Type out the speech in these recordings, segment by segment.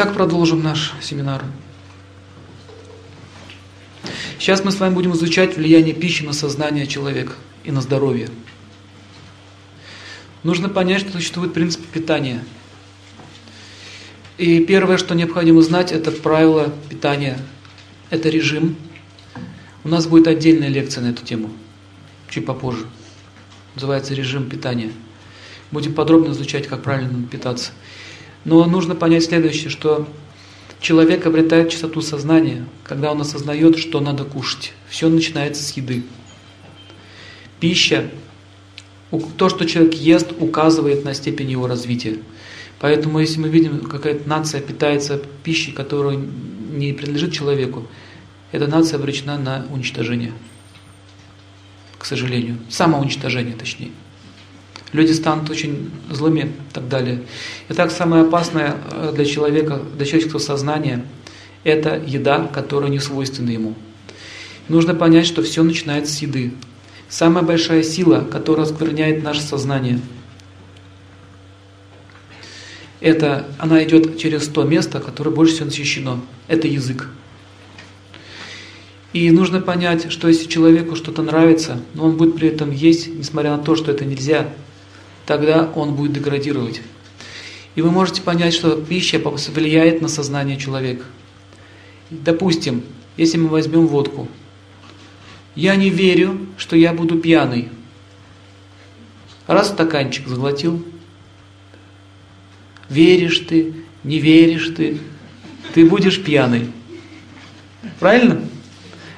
Итак, продолжим наш семинар. Сейчас мы с вами будем изучать влияние пищи на сознание человека и на здоровье. Нужно понять, что существует принцип питания. И первое, что необходимо знать, это правило питания. Это режим. У нас будет отдельная лекция на эту тему, чуть попозже. Называется режим питания. Будем подробно изучать, как правильно питаться. Но нужно понять следующее, что человек обретает чистоту сознания, когда он осознает, что надо кушать. Все начинается с еды. Пища, то, что человек ест, указывает на степень его развития. Поэтому, если мы видим, какая-то нация питается пищей, которая не принадлежит человеку, эта нация обречена на уничтожение. К сожалению. Самоуничтожение, точнее люди станут очень злыми и так далее. Итак, самое опасное э, для человека, для человеческого сознания, это еда, которая не свойственна ему. Нужно понять, что все начинается с еды. Самая большая сила, которая оскверняет наше сознание, это она идет через то место, которое больше всего защищено. Это язык. И нужно понять, что если человеку что-то нравится, но он будет при этом есть, несмотря на то, что это нельзя, тогда он будет деградировать. И вы можете понять, что пища влияет на сознание человека. Допустим, если мы возьмем водку, я не верю, что я буду пьяный. Раз стаканчик заглотил, веришь ты, не веришь ты, ты будешь пьяный. Правильно?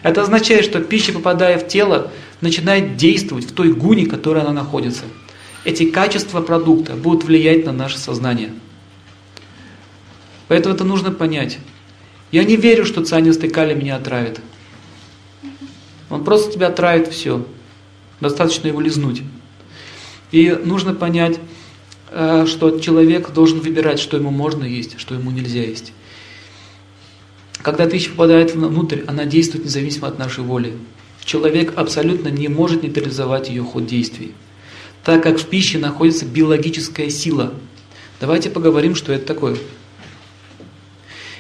Это означает, что пища, попадая в тело, начинает действовать в той гуне, в которой она находится эти качества продукта будут влиять на наше сознание. Поэтому это нужно понять. Я не верю, что цианистый калий меня отравит. Он просто тебя отравит все. Достаточно его лизнуть. И нужно понять, э, что человек должен выбирать, что ему можно есть, что ему нельзя есть. Когда пища попадает внутрь, она действует независимо от нашей воли. Человек абсолютно не может нейтрализовать ее ход действий так как в пище находится биологическая сила. Давайте поговорим, что это такое.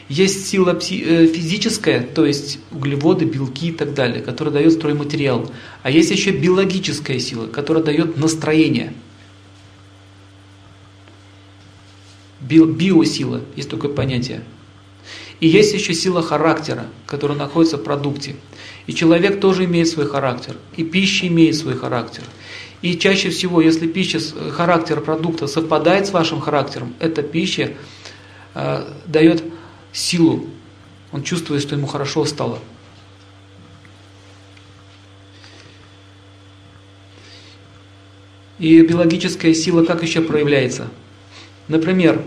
Есть сила э, физическая, то есть углеводы, белки и так далее, которая дает стройматериал. А есть еще биологическая сила, которая дает настроение. биосила, есть такое понятие. И есть еще сила характера, которая находится в продукте. И человек тоже имеет свой характер, и пища имеет свой характер. И чаще всего, если пища, э, характер продукта совпадает с вашим характером, эта пища э, дает силу. Он чувствует, что ему хорошо стало. И биологическая сила как еще проявляется? Например,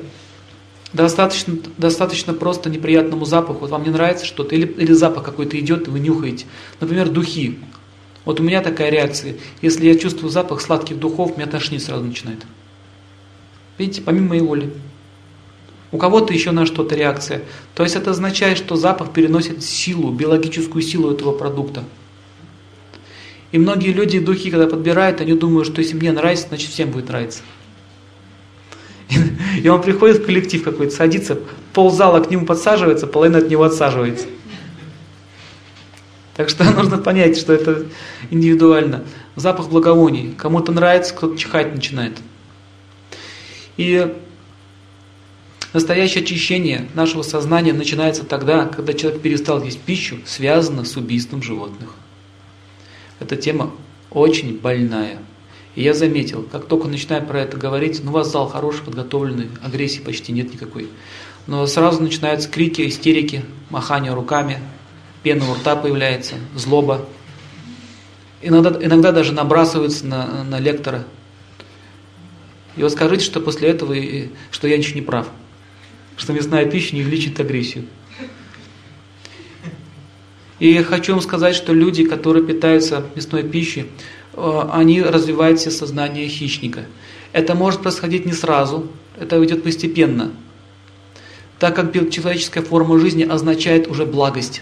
достаточно, достаточно просто неприятному запаху, вот вам не нравится что-то, или, или запах какой-то идет, и вы нюхаете. Например, духи. Вот у меня такая реакция. Если я чувствую запах сладких духов, меня тошнить сразу начинает. Видите, помимо моей воли. У кого-то еще на что-то реакция. То есть это означает, что запах переносит силу, биологическую силу этого продукта. И многие люди духи, когда подбирают, они думают, что если мне нравится, значит всем будет нравиться. И он приходит в коллектив какой-то, садится, ползала к нему подсаживается, половина от него отсаживается. Так что нужно понять, что это индивидуально. Запах благовоний. Кому-то нравится, кто-то чихать начинает. И настоящее очищение нашего сознания начинается тогда, когда человек перестал есть пищу, связано с убийством животных. Эта тема очень больная. И я заметил, как только начинаю про это говорить, ну у вас зал хороший, подготовленный, агрессии почти нет никакой. Но сразу начинаются крики, истерики, махание руками, пена у рта появляется, злоба. Иногда, иногда даже набрасываются на, на лектора. И вот скажите, что после этого, что я ничего не прав. Что мясная пища не увеличит агрессию. И хочу вам сказать, что люди, которые питаются мясной пищей, э, они развивают все сознание хищника. Это может происходить не сразу, это идет постепенно, так как человеческая форма жизни означает уже благость.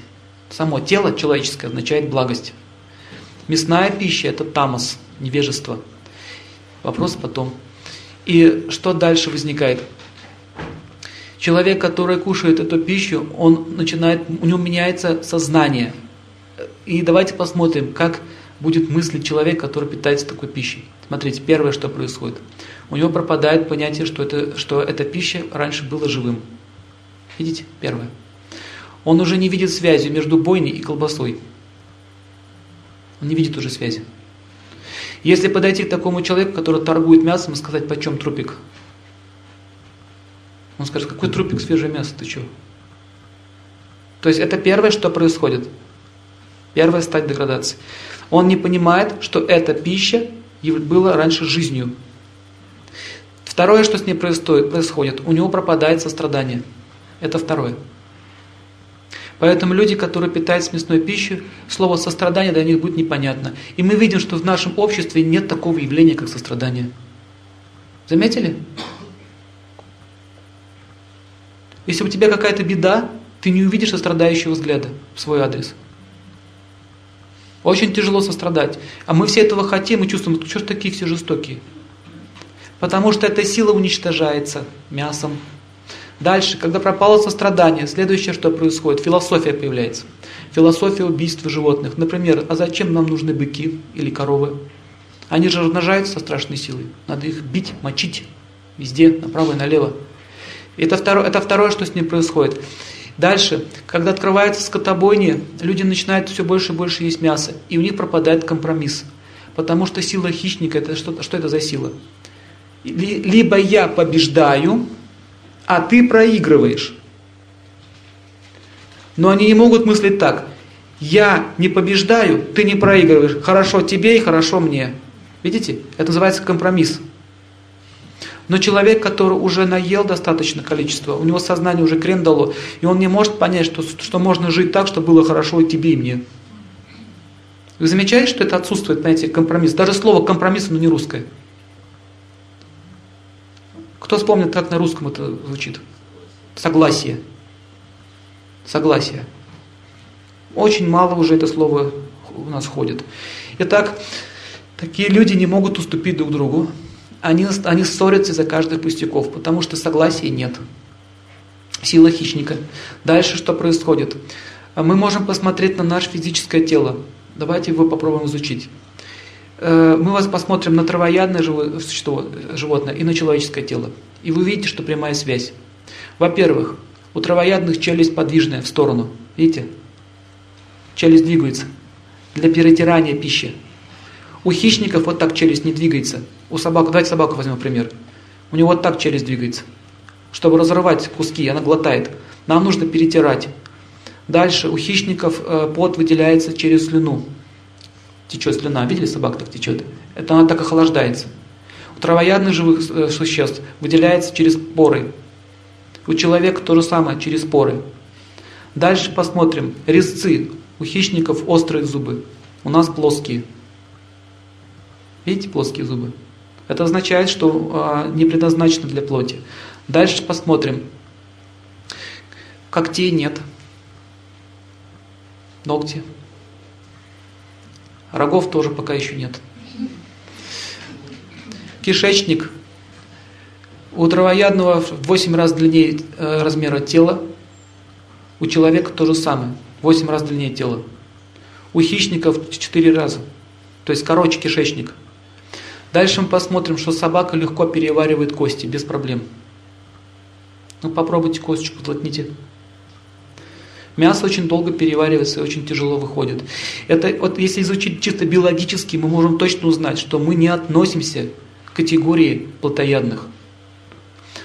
Само тело человеческое означает благость. Мясная пища – это тамос, невежество. Вопрос потом. И что дальше возникает? Человек, который кушает эту пищу, он начинает, у него меняется сознание. И давайте посмотрим, как будет мыслить человек, который питается такой пищей. Смотрите, первое, что происходит. У него пропадает понятие, что, это, что эта пища раньше была живым. Видите? Первое. Он уже не видит связи между бойней и колбасой. Он не видит уже связи. Если подойти к такому человеку, который торгует мясом, и сказать, почем трупик, он скажет, какой трупик свежее мясо, ты что? То есть это первое, что происходит. Первая стадия деградации. Он не понимает, что эта пища была раньше жизнью. Второе, что с ней происходит, у него пропадает сострадание. Это второе. Поэтому люди, которые питаются мясной пищей, слово сострадание для них будет непонятно. И мы видим, что в нашем обществе нет такого явления, как сострадание. Заметили? Если у тебя какая-то беда, ты не увидишь сострадающего взгляда в свой адрес. Очень тяжело сострадать. А мы все этого хотим и чувствуем, что ж такие все жестокие. Потому что эта сила уничтожается мясом, Дальше, когда пропало сострадание, следующее, что происходит, философия появляется. Философия убийства животных. Например, а зачем нам нужны быки или коровы? Они же размножаются со страшной силой. Надо их бить, мочить везде, направо и налево. Это второе, это второе, что с ним происходит. Дальше, когда открывается скотобойня, люди начинают все больше и больше есть мясо, и у них пропадает компромисс. Потому что сила хищника, это что, что это за сила? Либо я побеждаю, а ты проигрываешь. Но они не могут мыслить так. Я не побеждаю, ты не проигрываешь. Хорошо тебе и хорошо мне. Видите? Это называется компромисс. Но человек, который уже наел достаточное количество, у него сознание уже крен дало, и он не может понять, что, что можно жить так, чтобы было хорошо и тебе, и мне. Вы замечаете, что это отсутствует, знаете, компромисс? Даже слово компромисс, оно не русское. Кто вспомнит, как на русском это звучит? Согласие. Согласие. Очень мало уже это слово у нас ходит. Итак, такие люди не могут уступить друг другу. Они, они ссорятся из-за каждых пустяков, потому что согласия нет. Сила хищника. Дальше что происходит? Мы можем посмотреть на наше физическое тело. Давайте его попробуем изучить. Э, мы вас посмотрим на травоядное животное и на человеческое тело. И вы увидите, что прямая связь. Во-первых, у травоядных челюсть подвижная в сторону. Видите? Челюсть двигается. Для перетирания пищи. У хищников вот так челюсть не двигается. У собак, давайте собаку возьмем пример. У него вот так челюсть двигается. Чтобы разрывать куски, она глотает. Нам нужно перетирать. Дальше у хищников э, пот выделяется через слюну течет слюна. Видели, собак так течет? Это она так охлаждается. У травоядных живых э, существ выделяется через поры. У человека то же самое, через поры. Дальше посмотрим. Резцы. У хищников острые зубы. У нас плоские. Видите, плоские зубы? Это означает, что э, не предназначено для плоти. Дальше посмотрим. Когтей нет. Ногти. Рогов тоже пока еще нет. Кишечник. У травоядного в 8 раз длиннее э, размера тела. У человека то же самое. 8 раз длиннее тела. У хищников в 4 раза. То есть короче кишечник. Дальше мы посмотрим, что собака легко переваривает кости без проблем. Ну попробуйте косточку, злотните. Мясо очень долго переваривается и очень тяжело выходит. Это вот если изучить чисто биологически, мы можем точно узнать, что мы не относимся к категории плотоядных.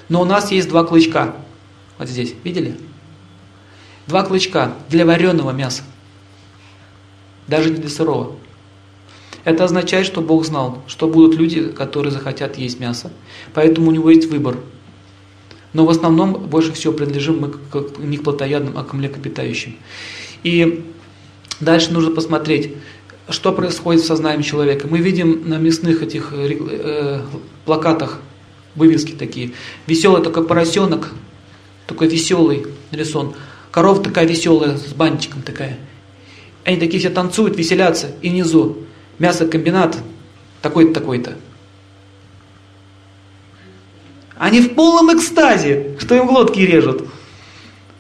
Но у нас есть два клычка. Вот здесь, видели? Два клычка для вареного мяса. Даже не для сырого. Это означает, что Бог знал, что будут люди, которые захотят есть мясо. Поэтому у него есть выбор – но в основном больше всего принадлежим мы к, не к плотоядным, а к млекопитающим. И дальше нужно посмотреть, что происходит в сознании человека. Мы видим на мясных этих э, э, плакатах вывески такие. Веселый такой поросенок, такой веселый нарисован. Корова такая веселая, с бантиком такая. Они такие все танцуют, веселятся. И внизу мясокомбинат такой-то, такой-то. Они в полном экстазе, что им глотки режут.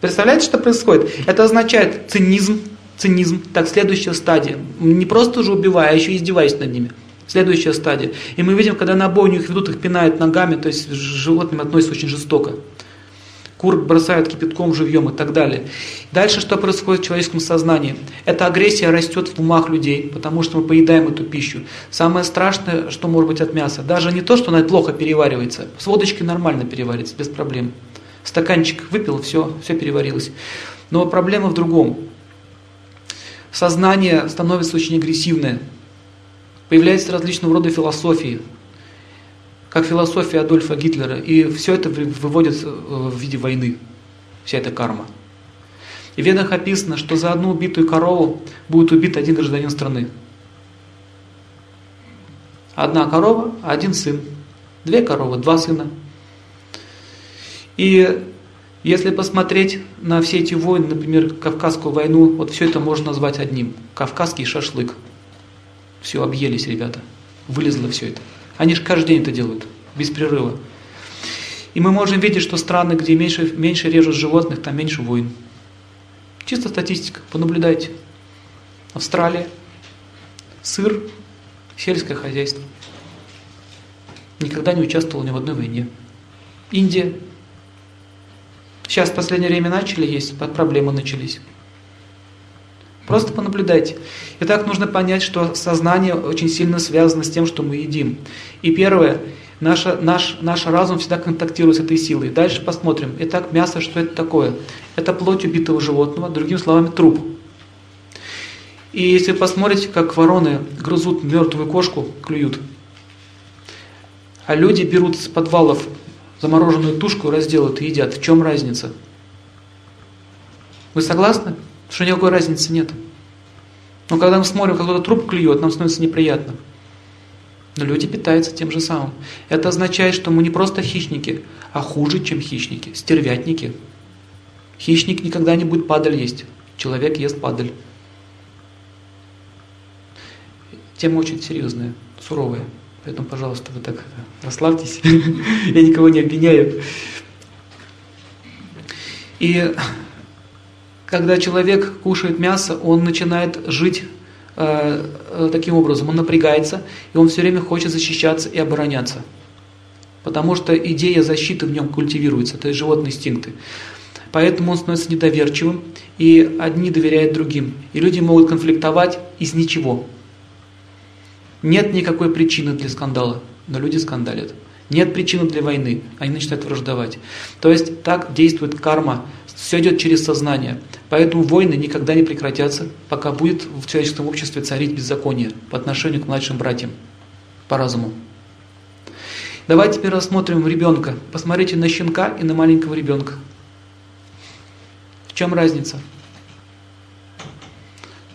Представляете, что происходит? Это означает цинизм, цинизм. Так, следующая стадия. Не просто уже убивая, а еще издеваясь над ними. Следующая стадия. И мы видим, когда на бойню их ведут, их пинают ногами, то есть животным относятся очень жестоко. Кур бросают кипятком живьем и так далее. Дальше что происходит в человеческом сознании? Эта агрессия растет в умах людей, потому что мы поедаем эту пищу. Самое страшное, что может быть от мяса, даже не то, что она плохо переваривается, с водочкой нормально переварится, без проблем. Стаканчик выпил, все, все переварилось. Но проблема в другом. Сознание становится очень агрессивное. Появляются различного рода философии, как философия Адольфа Гитлера. И все это выводит э, в виде войны, вся эта карма. И в Ведах описано, что за одну убитую корову будет убит один гражданин страны. Одна корова, один сын. Две коровы, два сына. И если посмотреть на все эти войны, например, Кавказскую войну, вот все это можно назвать одним. Кавказский шашлык. Все, объелись ребята. Вылезло все это. Они же каждый день это делают, без прерыва. И мы можем видеть, что страны, где меньше, меньше режут животных, там меньше войн. Чисто статистика, понаблюдайте. Австралия, сыр, сельское хозяйство. Никогда не участвовал ни в одной войне. Индия. Сейчас в последнее время начали есть, проблемы начались. Просто понаблюдайте. Итак, нужно понять, что сознание очень сильно связано с тем, что мы едим. И первое, наша, наш, наш разум всегда контактирует с этой силой. Дальше посмотрим. Итак, мясо, что это такое? Это плоть убитого животного, другими словами, труп. И если посмотрите, как вороны грызут мертвую кошку, клюют, а люди берут с подвалов замороженную тушку, разделают и едят, в чем разница? Вы согласны? Что никакой разницы нет. Но когда мы смотрим, как кто-то труп клюет, нам становится неприятно. Но люди питаются тем же самым. Это означает, что мы не просто хищники, а хуже, чем хищники, стервятники. Хищник никогда не будет падаль есть. Человек ест падаль. Тема очень серьезная, суровая. Поэтому, пожалуйста, вы так расслабьтесь. Я никого не обвиняю. И когда человек кушает мясо, он начинает жить э, э, таким образом, он напрягается, и он все время хочет защищаться и обороняться. Потому что идея защиты в нем культивируется, то есть животные инстинкты. Поэтому он становится недоверчивым, и одни доверяют другим. И люди могут конфликтовать из ничего. Нет никакой причины для скандала, но люди скандалят. Нет причины для войны, они начинают враждовать. То есть так действует карма все идет через сознание. Поэтому войны никогда не прекратятся, пока будет в человеческом обществе царить беззаконие по отношению к младшим братьям по разуму. Давайте теперь рассмотрим ребенка. Посмотрите на щенка и на маленького ребенка. В чем разница?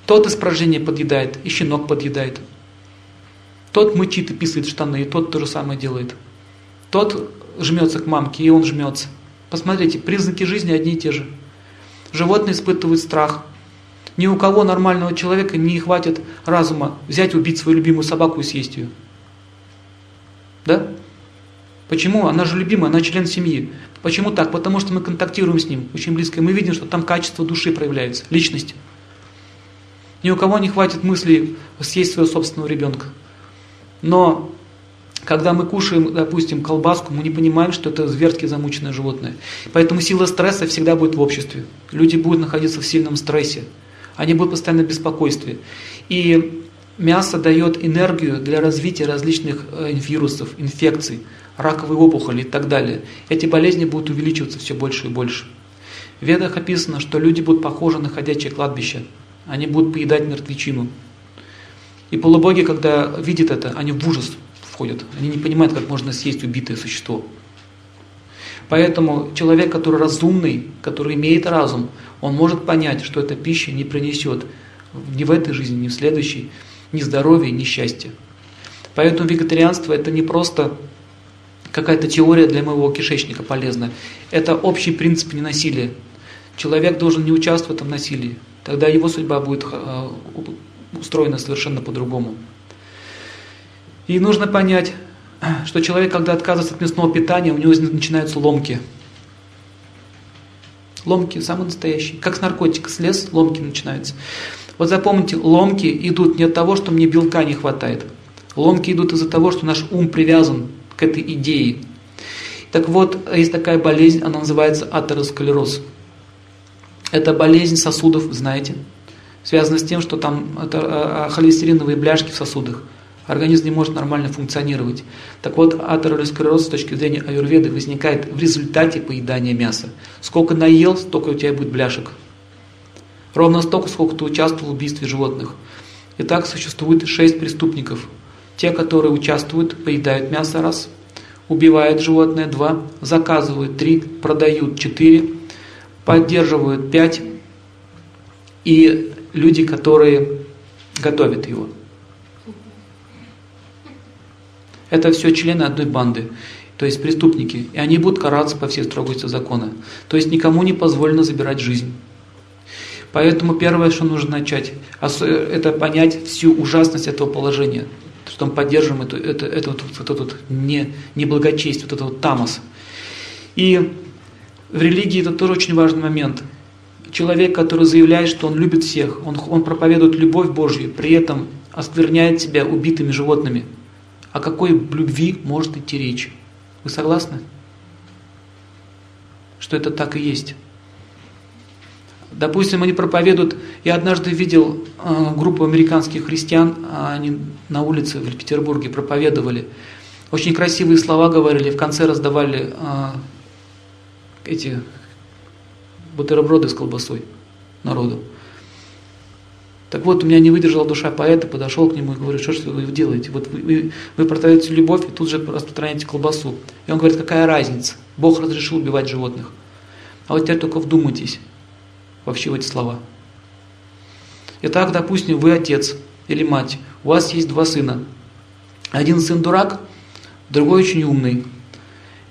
Тот испражение подъедает, и щенок подъедает. Тот мычит и писает штаны, и тот то же самое делает. Тот жмется к мамке, и он жмется. Посмотрите, признаки жизни одни и те же. Животные испытывают страх. Ни у кого нормального человека не хватит разума взять, убить свою любимую собаку и съесть ее. Да? Почему? Она же любимая, она член семьи. Почему так? Потому что мы контактируем с ним очень близко, и мы видим, что там качество души проявляется, личность. Ни у кого не хватит мысли съесть своего собственного ребенка. Но когда мы кушаем, допустим, колбаску, мы не понимаем, что это зверски замученное животное. Поэтому сила стресса всегда будет в обществе. Люди будут находиться в сильном стрессе. Они будут постоянно в беспокойстве. И мясо дает энергию для развития различных э, вирусов, инфекций, раковой опухоли и так далее. Эти болезни будут увеличиваться все больше и больше. В ведах описано, что люди будут похожи на ходячее кладбище. Они будут поедать мертвечину. И полубоги, когда видят это, они в ужас входят. Они не понимают, как можно съесть убитое существо. Поэтому человек, который разумный, который имеет разум, он может понять, что эта пища не принесет ни в этой жизни, ни в следующей, ни здоровья, ни счастья. Поэтому вегетарианство это не просто какая-то теория для моего кишечника полезная. Это общий принцип ненасилия. Человек должен не участвовать в этом насилии. Тогда его судьба будет э, устроена совершенно по-другому. И нужно понять, что человек, когда отказывается от мясного питания, у него начинаются ломки. Ломки самые настоящие. Как с наркотика слез, ломки начинаются. Вот запомните, ломки идут не от того, что мне белка не хватает. Ломки идут из-за того, что наш ум привязан к этой идее. Так вот, есть такая болезнь, она называется атеросклероз. Это болезнь сосудов, знаете, связана с тем, что там а, холестериновые бляшки в сосудах. Организм не может нормально функционировать. Так вот, атеросклероз с точки зрения аюрведы возникает в результате поедания мяса. Сколько наел, столько у тебя будет бляшек. Ровно столько, сколько ты участвовал в убийстве животных. Итак, существует шесть преступников. Те, которые участвуют, поедают мясо раз, убивают животное два, заказывают три, продают четыре, поддерживают пять, и люди, которые готовят его. Это все члены одной банды, то есть преступники, и они будут караться по всей строгости закона. То есть никому не позволено забирать жизнь. Поэтому первое, что нужно начать, это понять всю ужасность этого положения, что мы поддерживаем это, это, это, вот, вот, это вот не, неблагочестие, вот это вот тамос. И в религии это тоже очень важный момент. Человек, который заявляет, что он любит всех, он, он проповедует любовь Божью, при этом оскверняет себя убитыми животными. О какой любви может идти речь? Вы согласны? Что это так и есть. Допустим, они проповедуют, я однажды видел э, группу американских христиан, они на улице в Петербурге проповедовали. Очень красивые слова говорили, в конце раздавали э, эти бутерброды с колбасой народу. Так вот, у меня не выдержала душа поэта, подошел к нему и говорю, что же вы делаете? Вот вы, вы, вы продаете любовь и тут же распространяете колбасу. И он говорит, какая разница? Бог разрешил убивать животных. А вот теперь только вдумайтесь вообще в эти слова. Итак, допустим, вы отец или мать, у вас есть два сына. Один сын дурак, другой очень умный.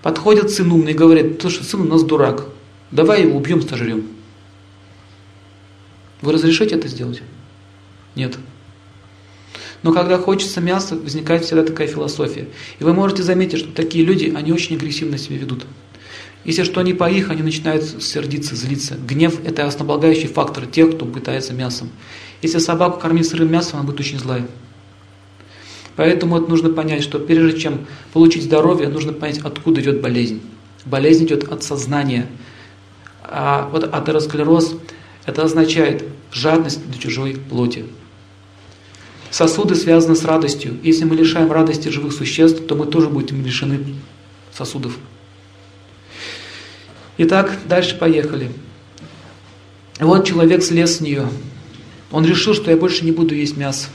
Подходит сын умный и говорит, слушай, сын у нас дурак, давай его убьем, сожрем. Вы разрешите это сделать? Нет. Но когда хочется мяса, возникает всегда такая философия. И вы можете заметить, что такие люди, они очень агрессивно себя ведут. Если что не по их, они начинают сердиться, злиться. Гнев – это основополагающий фактор тех, кто пытается мясом. Если собаку кормить сырым мясом, она будет очень злая. Поэтому это нужно понять, что прежде чем получить здоровье, нужно понять, откуда идет болезнь. Болезнь идет от сознания. А вот атеросклероз – это означает жадность до чужой плоти. Сосуды связаны с радостью. Если мы лишаем радости живых существ, то мы тоже будем лишены сосудов. Итак, дальше поехали. Вот человек слез с нее. Он решил, что я больше не буду есть мясо.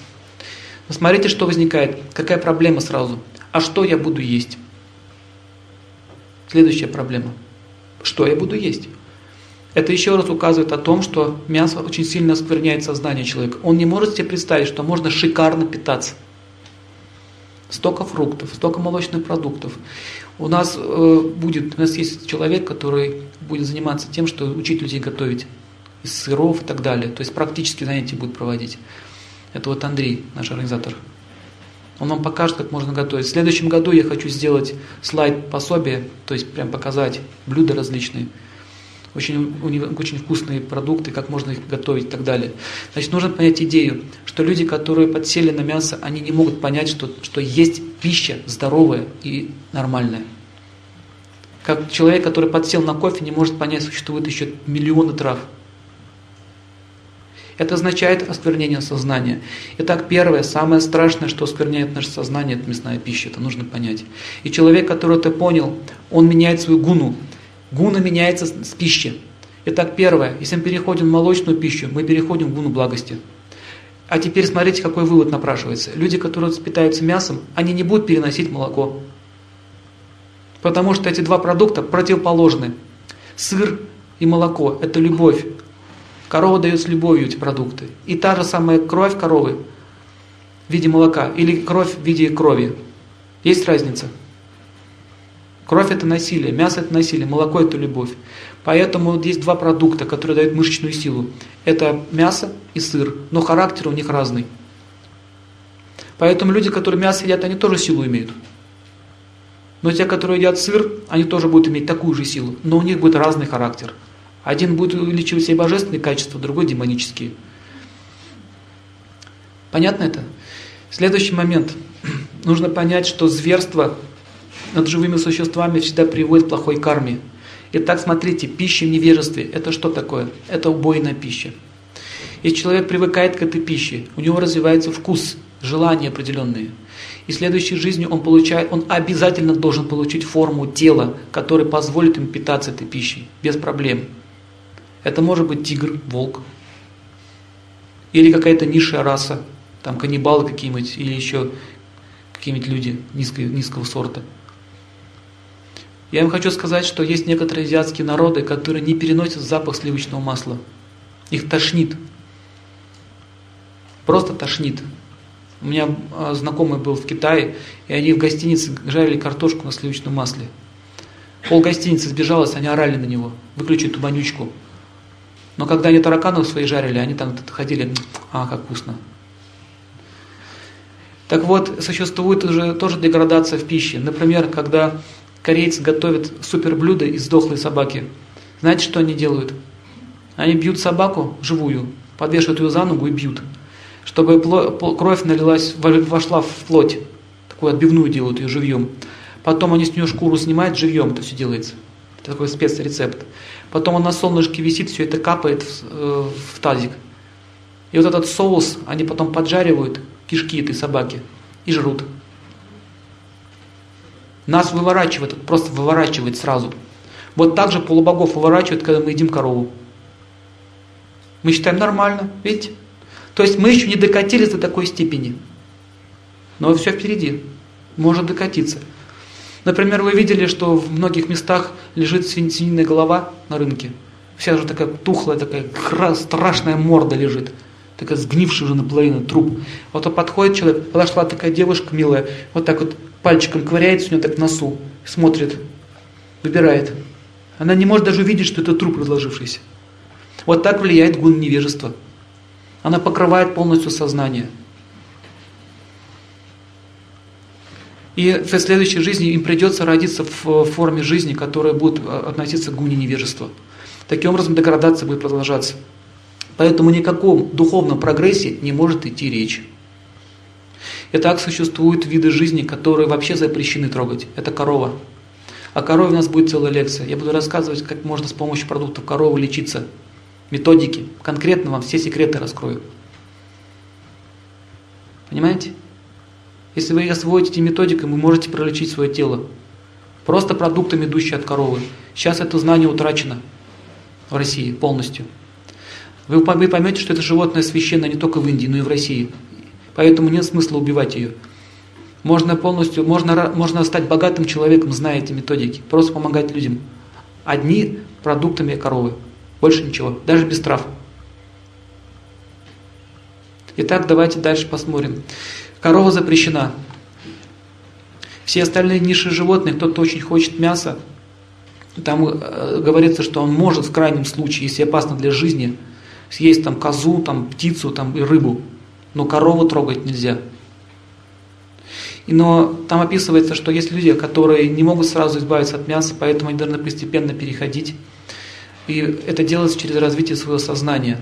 Но смотрите, что возникает. Какая проблема сразу? А что я буду есть? Следующая проблема. Что я буду есть? Это еще раз указывает о том, что мясо очень сильно оскверняет сознание человека. Он не может себе представить, что можно шикарно питаться. Столько фруктов, столько молочных продуктов. У нас э, будет, у нас есть человек, который будет заниматься тем, что учить людей готовить из сыров и так далее. То есть практически занятия будет проводить. Это вот Андрей, наш организатор. Он вам покажет, как можно готовить. В следующем году я хочу сделать слайд пособие, то есть прям показать блюда различные. Очень, очень вкусные продукты, как можно их готовить и так далее. Значит, нужно понять идею, что люди, которые подсели на мясо, они не могут понять, что, что есть пища здоровая и нормальная. Как человек, который подсел на кофе, не может понять, существует еще миллионы трав. Это означает осквернение сознания. Итак, первое, самое страшное, что оскверняет наше сознание, это мясная пища, это нужно понять. И человек, который это понял, он меняет свою гуну. Гуна меняется с пищи. Итак, первое, если мы переходим в молочную пищу, мы переходим в гуну благости. А теперь смотрите, какой вывод напрашивается. Люди, которые питаются мясом, они не будут переносить молоко. Потому что эти два продукта противоположны. Сыр и молоко – это любовь. Корова дает с любовью эти продукты. И та же самая кровь коровы в виде молока или кровь в виде крови. Есть разница? Кровь – это насилие, мясо – это насилие, молоко – это любовь. Поэтому есть два продукта, которые дают мышечную силу. Это мясо и сыр, но характер у них разный. Поэтому люди, которые мясо едят, они тоже силу имеют. Но те, которые едят сыр, они тоже будут иметь такую же силу, но у них будет разный характер. Один будет увеличивать себе божественные качества, другой демонические. Понятно это? Следующий момент. Нужно понять, что зверство над живыми существами всегда приводит к плохой карме. Итак, смотрите, пища в невежестве – это что такое? Это убойная пища. Если человек привыкает к этой пище, у него развивается вкус, желания определенные. И в следующей жизни он получает, он обязательно должен получить форму тела, которая позволит ему питаться этой пищей, без проблем. Это может быть тигр, волк, или какая-то низшая раса, там каннибалы какие-нибудь, или еще какие-нибудь люди низкого, низкого сорта. Я им хочу сказать, что есть некоторые азиатские народы, которые не переносят запах сливочного масла. Их тошнит. Просто тошнит. У меня а, знакомый был в Китае, и они в гостинице жарили картошку на сливочном масле. Пол гостиницы сбежалось, они орали на него. Выключи эту вонючку. Но когда они тараканов свои жарили, они там ходили, а, как вкусно. Так вот, существует уже тоже деградация в пище. Например, когда корейцы готовят суперблюдо из дохлой собаки. Знаете, что они делают? Они бьют собаку живую, подвешивают ее за ногу и бьют, чтобы кровь налилась, вошла в плоть. Такую отбивную делают ее живьем. Потом они с нее шкуру снимают живьем, это все делается. Это такой спецрецепт. Потом он на солнышке висит, все это капает в, э, в тазик. И вот этот соус они потом поджаривают, кишки этой собаки, и жрут. Нас выворачивает, просто выворачивает сразу. Вот так же полубогов выворачивает, когда мы едим корову. Мы считаем нормально, видите? То есть мы еще не докатились до такой степени. Но все впереди. Может докатиться. Например, вы видели, что в многих местах лежит свининая голова на рынке. Вся же такая тухлая, такая страшная морда лежит. Такая сгнившая уже наполовину труп. Вот он подходит человек, подошла такая девушка милая, вот так вот пальчиком ковыряется у нее так в носу, смотрит, выбирает. Она не может даже увидеть, что это труп разложившийся. Вот так влияет гун невежества. Она покрывает полностью сознание. И в следующей жизни им придется родиться в форме жизни, которая будет а, относиться к гуне невежества. Таким образом, деградация будет продолжаться. Поэтому ни о каком духовном прогрессе не может идти речь. Итак, существуют виды жизни, которые вообще запрещены трогать. Это корова. О корове у нас будет целая лекция. Я буду рассказывать, как можно с помощью продуктов коровы лечиться. Методики. Конкретно вам все секреты раскрою. Понимаете? Если вы освоите эти методики, вы можете пролечить свое тело. Просто продуктами, идущие от коровы. Сейчас это знание утрачено в России полностью. Вы поймете, что это животное священное не только в Индии, но и в России. Поэтому нет смысла убивать ее. Можно полностью, можно, можно стать богатым человеком, зная эти методики. Просто помогать людям. Одни продуктами коровы. Больше ничего. Даже без трав. Итак, давайте дальше посмотрим. Корова запрещена. Все остальные низшие животные, кто-то очень хочет мяса, там э, говорится, что он может в крайнем случае, если опасно для жизни, съесть там козу, там птицу, там и рыбу но корову трогать нельзя. Но там описывается, что есть люди, которые не могут сразу избавиться от мяса, поэтому они должны постепенно переходить. И это делается через развитие своего сознания.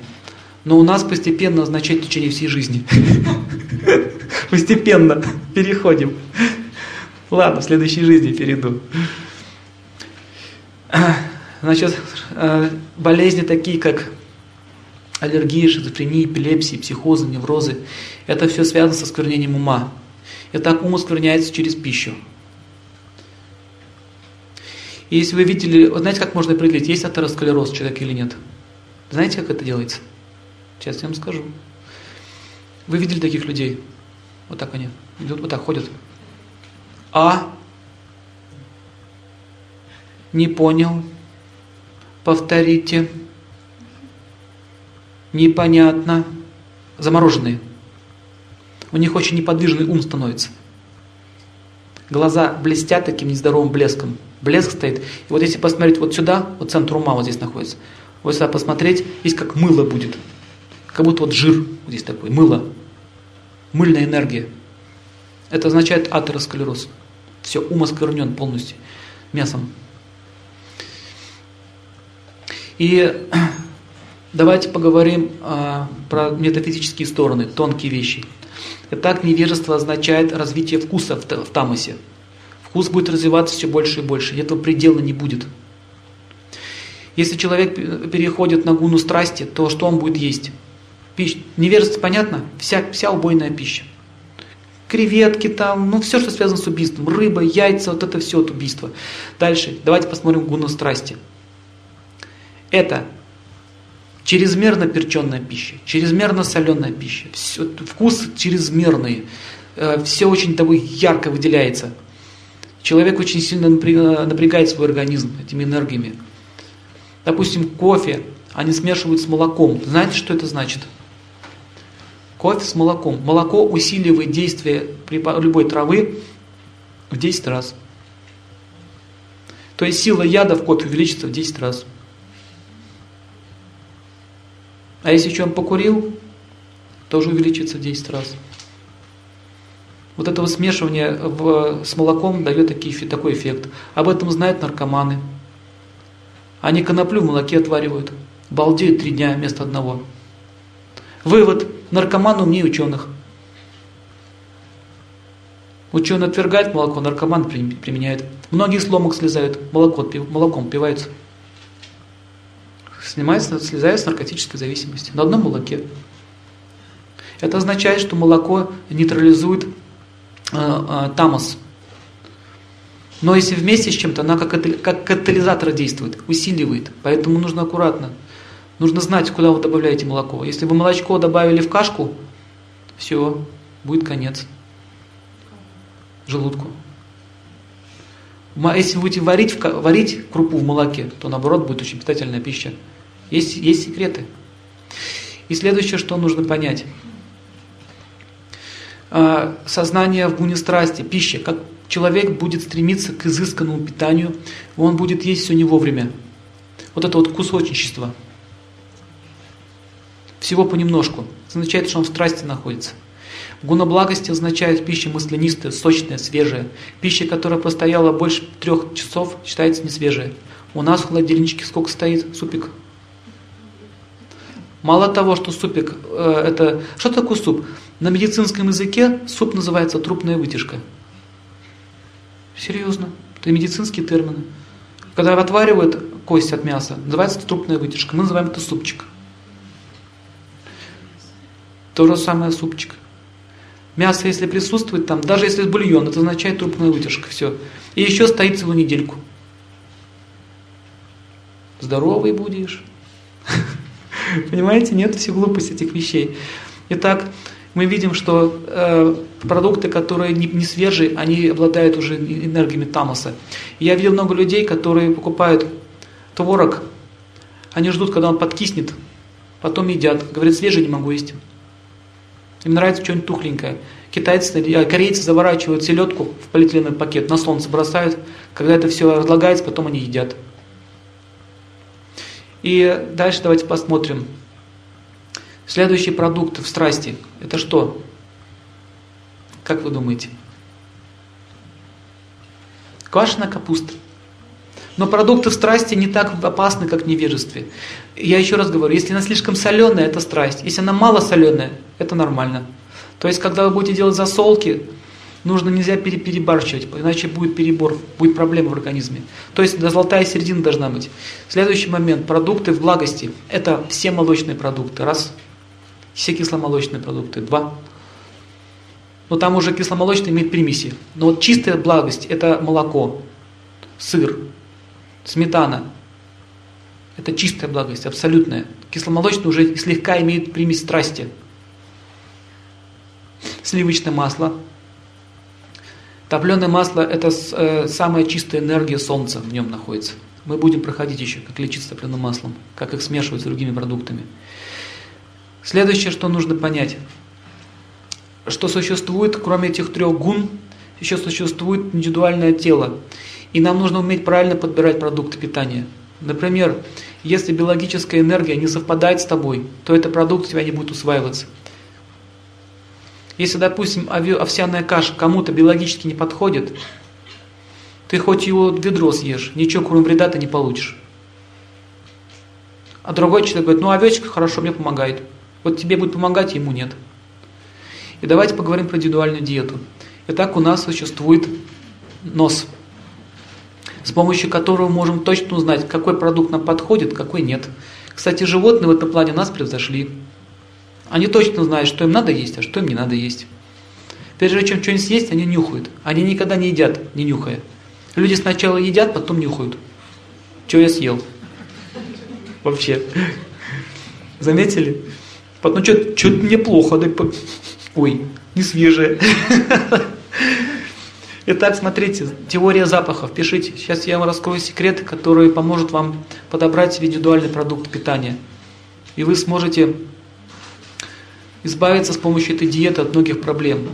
Но у нас постепенно означает в течение всей жизни. Постепенно переходим. Ладно, в следующей жизни перейду. Значит, э, болезни такие, как аллергии, шизофрении, эпилепсии, психозы, неврозы. Это все связано со сквернением ума. И так ум оскверняется через пищу. И если вы видели, знаете, как можно определить, есть атеросклероз человек или нет? Знаете, как это делается? Сейчас я вам скажу. Вы видели таких людей? Вот так они идут, вот так ходят. А? Не понял. Повторите непонятно, замороженные. У них очень неподвижный ум становится. Глаза блестят таким нездоровым блеском. Блеск стоит. И вот если посмотреть вот сюда, вот центр ума вот здесь находится, вот сюда посмотреть, здесь как мыло будет. Как будто вот жир вот здесь такой, мыло. Мыльная энергия. Это означает атеросклероз. Все, ум осквернен полностью мясом. И давайте поговорим а, про метафизические стороны, тонкие вещи. Итак, невежество означает развитие вкуса в, в тамосе. Вкус будет развиваться все больше и больше, и этого предела не будет. Если человек переходит на гуну страсти, то что он будет есть? Пища. Невежество понятно? Вся, вся убойная пища. Креветки там, ну все, что связано с убийством. Рыба, яйца, вот это все от убийства. Дальше, давайте посмотрим гуну страсти. Это чрезмерно перченная пища, чрезмерно соленая пища, все, вкус чрезмерный, э, все очень того ярко выделяется. Человек очень сильно напрягает свой организм этими энергиями. Допустим, кофе они смешивают с молоком. Знаете, что это значит? Кофе с молоком. Молоко усиливает действие любой травы в 10 раз. То есть сила яда в кофе увеличится в 10 раз. А если что он покурил, тоже увеличится в 10 раз. Вот это вот смешивание в, с молоком дает такие, такой эффект. Об этом знают наркоманы. Они коноплю в молоке отваривают. Балдеют три дня вместо одного. Вывод. Наркоман умнее ученых. Ученый отвергает молоко, наркоман применяет. Многие сломок слезают, молоко, молоком пиваются. Снимается, слезает с наркотической зависимости. На одном молоке. Это означает, что молоко нейтрализует э, э, тамос, но если вместе с чем-то, она как, как катализатор действует, усиливает. Поэтому нужно аккуратно. Нужно знать, куда вы добавляете молоко. Если вы молочко добавили в кашку, все, будет конец желудку. Если вы будете варить, варить крупу в молоке, то наоборот будет очень питательная пища. Есть, есть секреты. И следующее, что нужно понять. А, сознание в гуне страсти, пища, как человек будет стремиться к изысканному питанию, он будет есть все не вовремя. Вот это вот кусочничество. Всего понемножку. Это означает, что он в страсти находится. Гуна благости означает пища маслянистая, сочная, свежая. Пища, которая постояла больше трех часов, считается не свежая. У нас в холодильничке сколько стоит супик? Мало того, что супик, э, это... Что такое суп? На медицинском языке суп называется трупная вытяжка. Серьезно. Это медицинские термины. Когда отваривают кость от мяса, называется трупная вытяжка. Мы называем это супчик. То же самое супчик. Мясо, если присутствует там, даже если бульон, это означает трупная вытяжка. Все. И еще стоит целую недельку. Здоровый будешь. Понимаете, нет всей глупости этих вещей. Итак, мы видим, что э, продукты, которые не, не свежие, они обладают уже энергиями тамаса. я видел много людей, которые покупают творог, они ждут, когда он подкиснет, потом едят. Говорят, свежий не могу есть. Им нравится что-нибудь тухленькое. Китайцы, э, корейцы заворачивают селедку в полиэтиленовый пакет, на солнце бросают. Когда это все разлагается, потом они едят. И дальше давайте посмотрим. Следующий продукт в страсти – это что? Как вы думаете? Квашеная капуста. Но продукты в страсти не так опасны, как в невежестве. Я еще раз говорю, если она слишком соленая, это страсть. Если она мало соленая, это нормально. То есть, когда вы будете делать засолки, нужно нельзя перебарщивать, иначе будет перебор, будет проблема в организме. То есть золотая середина должна быть. Следующий момент. Продукты в благости. Это все молочные продукты. Раз все кисломолочные продукты. Два. Но там уже кисломолочный имеет примеси. Но вот чистая благость – это молоко, сыр, сметана. Это чистая благость, абсолютная. Кисломолочный уже слегка имеет примесь страсти. Сливочное масло. Топленое масло – это э, самая чистая энергия солнца в нем находится. Мы будем проходить еще, как лечиться топленым маслом, как их смешивать с другими продуктами. Следующее, что нужно понять, что существует, кроме этих трех гун, еще существует индивидуальное тело. И нам нужно уметь правильно подбирать продукты питания. Например, если биологическая энергия не совпадает с тобой, то этот продукт у тебя не будет усваиваться. Если, допустим, овсяная каша кому-то биологически не подходит, Ты хоть его ведро съешь, ничего кроме вреда ты не получишь. А другой человек говорит, ну овечка хорошо мне помогает. Вот тебе будет помогать, ему нет. И давайте поговорим про индивидуальную диету. Итак, у нас существует нос, с помощью которого мы можем точно узнать, какой продукт нам подходит, какой нет. Кстати, животные в этом плане нас превзошли. Они точно знают, что им надо есть, а что им не надо есть. Прежде чем что-нибудь съесть, они нюхают. Они никогда не едят, не нюхая. Люди сначала едят, потом нюхают. Что я съел? Вообще. Заметили? Потом что-то что мне плохо. Да, ой, не свежее. Итак, смотрите, теория запахов. Пишите. Сейчас я вам раскрою секрет, который поможет вам подобрать индивидуальный продукт питания. И вы сможете избавиться с помощью этой диеты от многих проблем.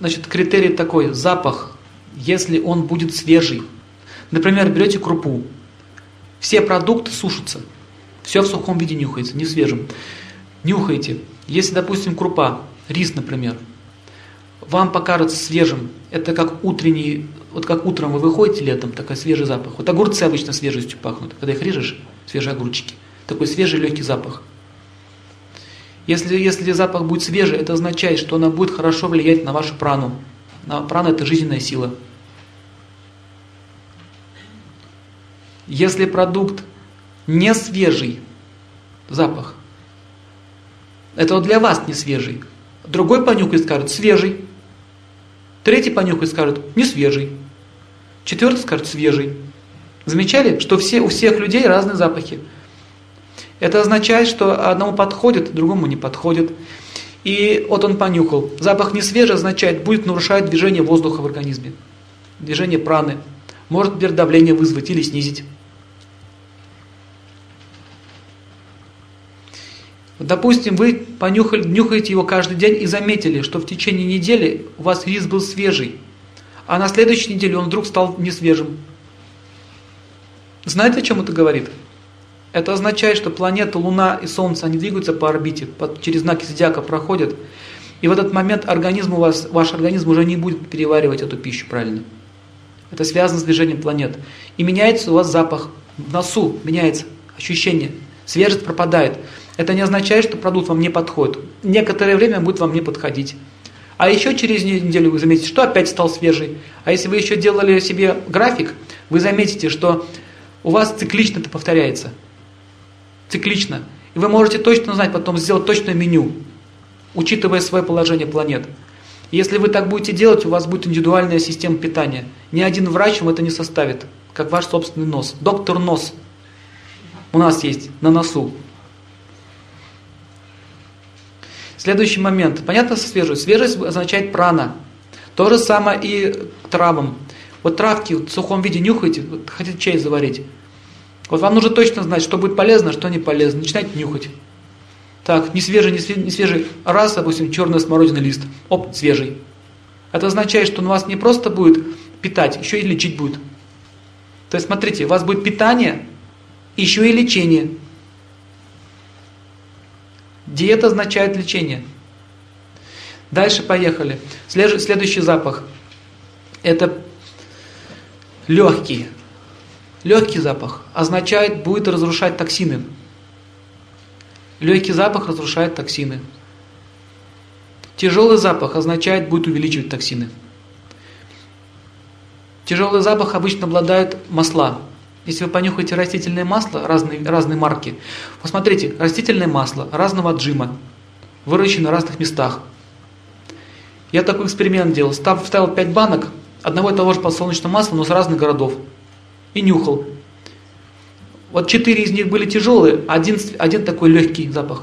Значит, критерий такой, запах, если он будет свежий. Например, берете крупу, все продукты сушатся, все в сухом виде нюхается, не свежим. Нюхайте. Если, допустим, крупа, рис, например, вам покажется свежим, это как утренний, вот как утром вы выходите летом, такой свежий запах. Вот огурцы обычно свежестью пахнут, когда их режешь, свежие огурчики, такой свежий легкий запах. Если, если запах будет свежий, это означает, что она будет хорошо влиять на вашу прану. На прана это жизненная сила. Если продукт не свежий, запах, это для вас не свежий. Другой понюхает и скажет свежий. Третий понюхает и скажет не свежий. Четвертый скажет свежий. Замечали, что все, у всех людей разные запахи. Это означает, что одному подходит, другому не подходит. И вот он понюхал. Запах не свежий означает, будет нарушать движение воздуха в организме. Движение праны. Может давление вызвать или снизить. Допустим, вы понюхали, нюхаете его каждый день и заметили, что в течение недели у вас рис был свежий, а на следующей неделе он вдруг стал несвежим. Знаете, о чем это говорит? Это означает, что планета, Луна и Солнце, они двигаются по орбите, под, через знаки зодиака проходят, и в этот момент организм у вас, ваш организм уже не будет переваривать эту пищу правильно. Это связано с движением планет. И меняется у вас запах в носу, меняется ощущение. Свежесть пропадает. Это не означает, что продукт вам не подходит. Некоторое время будет вам не подходить. А еще через неделю вы заметите, что опять стал свежий. А если вы еще делали себе график, вы заметите, что у вас циклично это повторяется циклично. И вы можете точно знать, потом сделать точное меню, учитывая свое положение планет. Если вы так будете делать, у вас будет индивидуальная система питания. Ни один врач вам это не составит, как ваш собственный нос. Доктор нос у нас есть на носу. Следующий момент. Понятно со свежесть? Свежесть означает прана. То же самое и к травам. Вот травки в сухом виде нюхаете, хотите чай заварить. Вот вам нужно точно знать, что будет полезно, что не полезно. Начинайте нюхать. Так, не свежий, не свежий, не свежий. Раз, допустим, черный смородиный лист. Оп, свежий. Это означает, что он вас не просто будет питать, еще и лечить будет. То есть, смотрите, у вас будет питание, еще и лечение. Диета означает лечение. Дальше поехали. Следующий запах. Это легкий. Легкий запах означает, будет разрушать токсины. Легкий запах разрушает токсины. Тяжелый запах означает, будет увеличивать токсины. Тяжелый запах обычно обладают масла. Если вы понюхаете растительное масло, разные, разные марки, посмотрите, растительное масло разного отжима, выращено в разных местах. Я такой эксперимент делал. Вставил 5 банок одного и того же подсолнечного масла, но с разных городов и нюхал. Вот четыре из них были тяжелые, один, один такой легкий запах.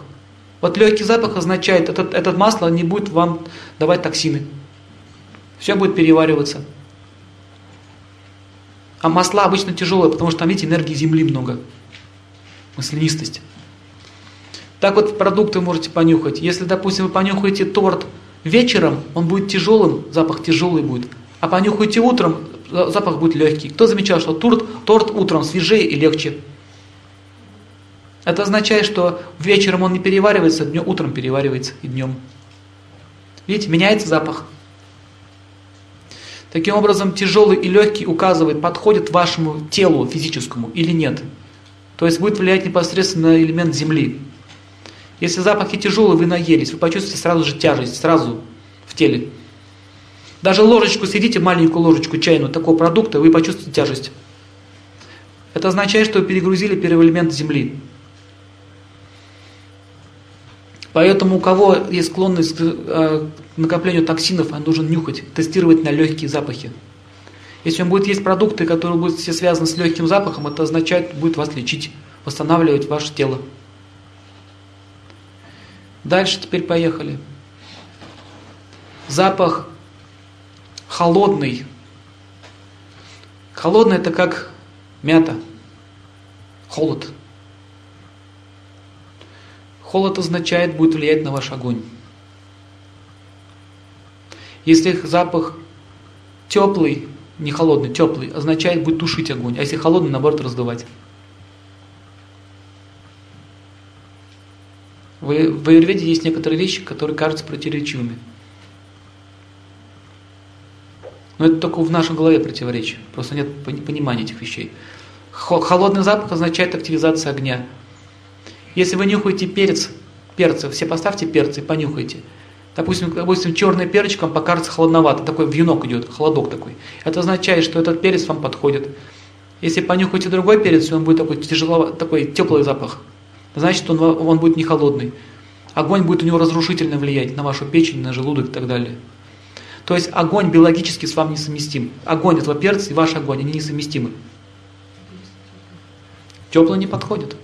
Вот легкий запах означает, этот, этот масло не будет вам давать токсины. Все будет перевариваться. А масла обычно тяжелые, потому что там, видите, энергии Земли много. Маслянистость. Так вот продукты можете понюхать. Если, допустим, вы понюхаете торт вечером, он будет тяжелым, запах тяжелый будет. А понюхаете утром, запах будет легкий. Кто замечал, что торт, торт утром свежее и легче? Это означает, что вечером он не переваривается, днем, утром переваривается и днем. Видите, меняется запах. Таким образом, тяжелый и легкий указывает, подходит вашему телу физическому или нет. То есть будет влиять непосредственно на элемент земли. Если запахи тяжелые, вы наелись, вы почувствуете сразу же тяжесть, сразу в теле. Даже ложечку съедите, маленькую ложечку чайную такого продукта, вы почувствуете тяжесть. Это означает, что вы перегрузили первый элемент земли. Поэтому у кого есть склонность э, к накоплению токсинов, он должен нюхать, тестировать на легкие запахи. Если он будет есть продукты, которые будут все связаны с легким запахом, это означает, будет вас лечить, восстанавливать ваше тело. Дальше теперь поехали. Запах холодный. Холодный это как мята. Холод. Холод означает, будет влиять на ваш огонь. Если запах теплый, не холодный, теплый, означает, будет тушить огонь. А если холодный, наоборот, раздувать. В, в Аюрведе есть некоторые вещи, которые кажутся противоречивыми. Но это только в нашей голове противоречие. Просто нет понимания этих вещей. Холодный запах означает активизация огня. Если вы нюхаете перец, перцы, все поставьте перцы и понюхайте. Допустим, допустим, черный перчик вам покажется холодновато, такой вьюнок идет, холодок такой. Это означает, что этот перец вам подходит. Если понюхаете другой перец, он будет такой тяжело, такой теплый запах. Значит, он, он будет не холодный. Огонь будет у него разрушительно влиять на вашу печень, на желудок и так далее. То есть огонь биологически с вами несовместим. Огонь этого перца и ваш огонь, они несовместимы. Теплый не подходит.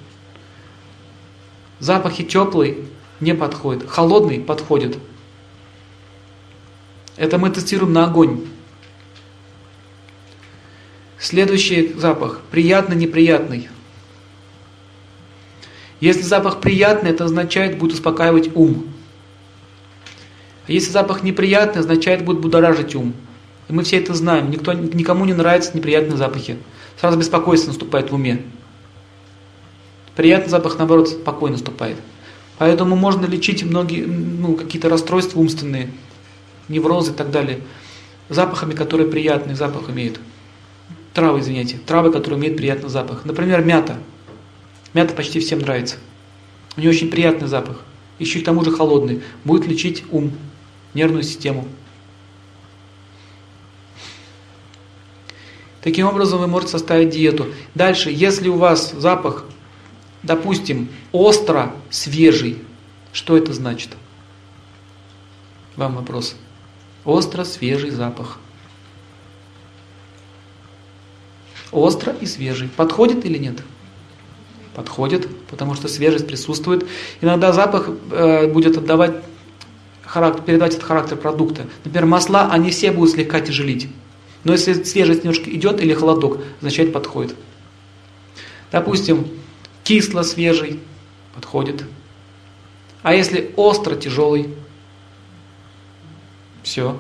Запахи теплый не подходит. Холодный подходит. Это мы тестируем на огонь. Следующий запах. Приятно-неприятный. Если запах приятный, это означает, будет успокаивать ум. Если запах неприятный, означает, будет будоражить ум. И мы все это знаем. Никто, никому не нравятся неприятные запахи. Сразу беспокойство наступает в уме. Приятный запах, наоборот, спокойно наступает. Поэтому можно лечить многие, ну, какие-то расстройства умственные, неврозы и так далее, запахами, которые приятный запах имеют. Травы, извините, травы, которые имеют приятный запах. Например, мята. Мята почти всем нравится. У нее очень приятный запах. Еще к тому же холодный. Будет лечить ум, нервную систему. Таким образом вы можете составить диету. Дальше, если у вас запах, допустим, остро свежий, что это значит? Вам вопрос. Остро свежий запах. Остро и свежий. Подходит или нет? подходит, потому что свежесть присутствует. Иногда запах э, будет отдавать характер, передавать этот характер продукта. Например, масла, они все будут слегка тяжелить. Но если свежесть немножко идет или холодок, означает подходит. Допустим, кисло свежий, подходит. А если остро тяжелый, все,